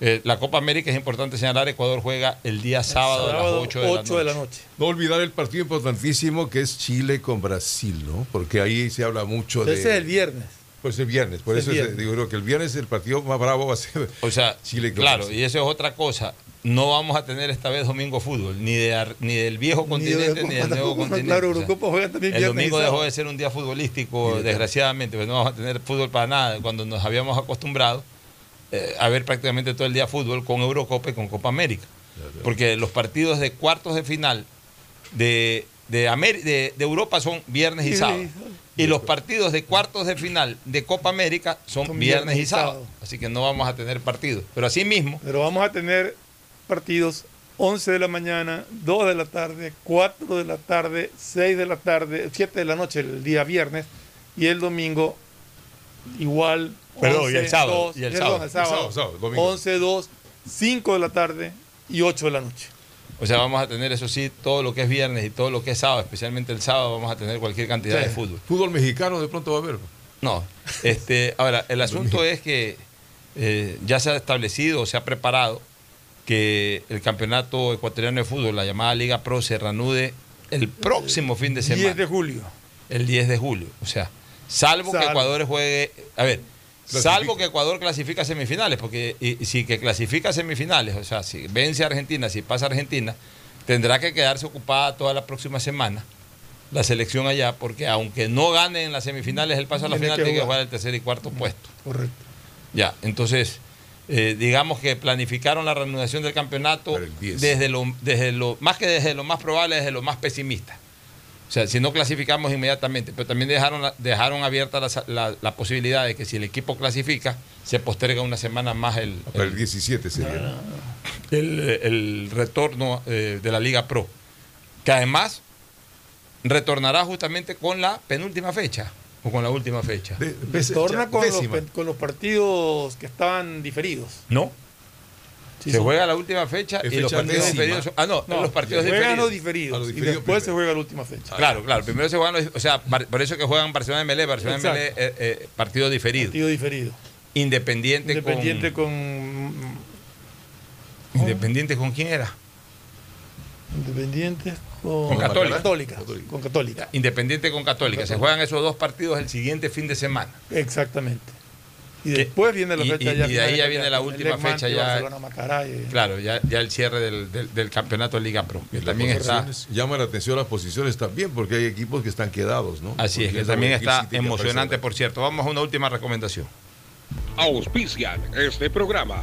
A: eh, la Copa América es importante señalar, Ecuador juega el día sábado, a las 8 de, la,
B: 8 de la
A: noche.
L: No olvidar el partido importantísimo que es Chile con Brasil, ¿no? Porque ahí se habla mucho de.
B: Ese es el viernes.
L: Pues el viernes, por eso es-
B: viernes.
L: digo creo que el viernes el partido más bravo va a ser
A: O sea,
L: Chile con
A: claro,
L: Brasil.
A: y eso es otra cosa. No vamos a tener esta vez domingo fútbol, ni, de, ar- ni del viejo continente ni, del nuevo continente.
B: Claro,
A: O sea,
B: Eurocopa juega también
A: el domingo dejó de ser un día futbolístico, desgraciadamente, pues no vamos a tener fútbol para nada, cuando nos habíamos acostumbrado eh, a ver prácticamente todo el día fútbol con Eurocopa y con Copa América. Porque los partidos de cuartos de final de, de, de- de Europa son viernes y sábado. Y los partidos de cuartos de final de Copa América son,
B: Son
A: viernes,
B: viernes
A: y
B: y
A: sábado.
B: sábado.
A: Así que no vamos a tener partidos. Pero así mismo,
B: Pero vamos a tener partidos 11 de la mañana, 2 de la tarde, 4 de la tarde, 6 de la tarde, 7 de la noche el día viernes y el domingo igual.
A: Perdón, y el sábado, y el
B: perdón,
A: sábado.
B: el sábado.
L: El sábado, sábado, domingo.
B: 11, 2, 5 de la tarde y 8 de la noche.
A: o sea, vamos a tener eso sí, todo lo que es viernes y todo lo que es sábado, especialmente el sábado, vamos a tener cualquier cantidad
B: Sí.
A: de fútbol.
L: Fútbol mexicano de pronto va a haber.
A: No, este, ahora, el (laughs) asunto es que eh, ya se ha establecido, se ha preparado que el campeonato ecuatoriano de fútbol, la llamada Liga Pro, se reanude el próximo fin de semana.
B: 10 de julio.
A: el 10 de julio. O sea, salvo, que. Ecuador juegue. A ver,
L: Clasifica.
A: salvo que Ecuador clasifica a semifinales, porque y, y si que clasifica a semifinales, o sea, si vence a Argentina, si pasa a Argentina, tendrá que quedarse ocupada toda la próxima semana la selección allá, porque aunque no gane en las semifinales el paso a la
B: Tiene
A: final,
B: que
A: tiene que
B: jugar.
A: jugar el tercer y cuarto puesto.
B: Correcto.
A: Ya, entonces, eh, digamos que planificaron la reanudación del campeonato
L: Para el 10.
A: desde lo, desde lo, más que desde lo más probable, desde lo más pesimista. O sea, si no clasificamos inmediatamente, pero también dejaron, dejaron abierta la, la- la posibilidad de que si el equipo clasifica, se posterga una semana más el,
L: Para el
A: el,
L: 17 sería.
A: el- el retorno eh, de la Liga Pro. Que además retornará justamente con la penúltima fecha o con la última fecha.
L: De-
B: Torna con los, con los partidos que estaban diferidos.
A: ¿No?
B: Sí,
A: se
B: son-
A: juega la última fecha
L: Es
A: y los partidos
L: décima.
A: diferidos son- Ah, no,
B: No,
A: los partidos
B: se juegan los
A: diferidos.
L: los
B: y
L: diferidos
B: después se juega la última fecha.
A: Claro, claro. Primero se juegan los. O sea, por eso que juegan Barcelona de Melé, Barcelona
B: Exacto.
A: eh, eh, partido diferido.
B: Partido diferido.
A: Independiente,
B: Independiente
A: con.
B: con.
A: Independiente con quién era?
B: Independiente con,
A: Con Católica.
B: Católica.
L: Católica.
B: Con Católica.
A: Independiente con Católica. Se juegan esos dos partidos el siguiente fin de semana.
B: Exactamente. Y después viene la fecha
A: y-
B: ya.
A: y de ahí ya viene la última fecha ya-
B: y-
A: Claro, ya, ya el cierre del, del- del campeonato de Liga Pro. Que también está.
L: Llama la atención las posiciones también, porque hay equipos que están quedados, ¿no?
A: Así es, que también está emocionante, por cierto. Vamos a una última recomendación.
K: Auspician este programa.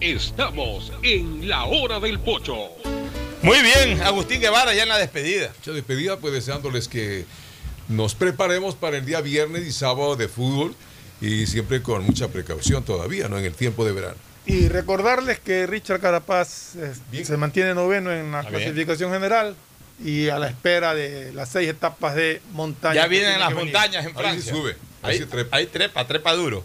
K: Estamos en la hora del pocho.
M: Muy bien, Agustín Guevara ya en la despedida.
L: Mucha despedida, pues deseándoles que nos preparemos para el día viernes y sábado de fútbol y siempre con mucha precaución todavía, ¿no? En el tiempo de verano.
B: Y recordarles que Richard Carapaz eh, se mantiene noveno en la
M: bien.
B: clasificación general y a la espera de las seis etapas de montaña.
M: Ya vienen las montañas en
L: Ahí
M: Francia.
L: sí sube, ahí
M: Ahí,
L: sí trepa.
M: ahí trepa, trepa duro.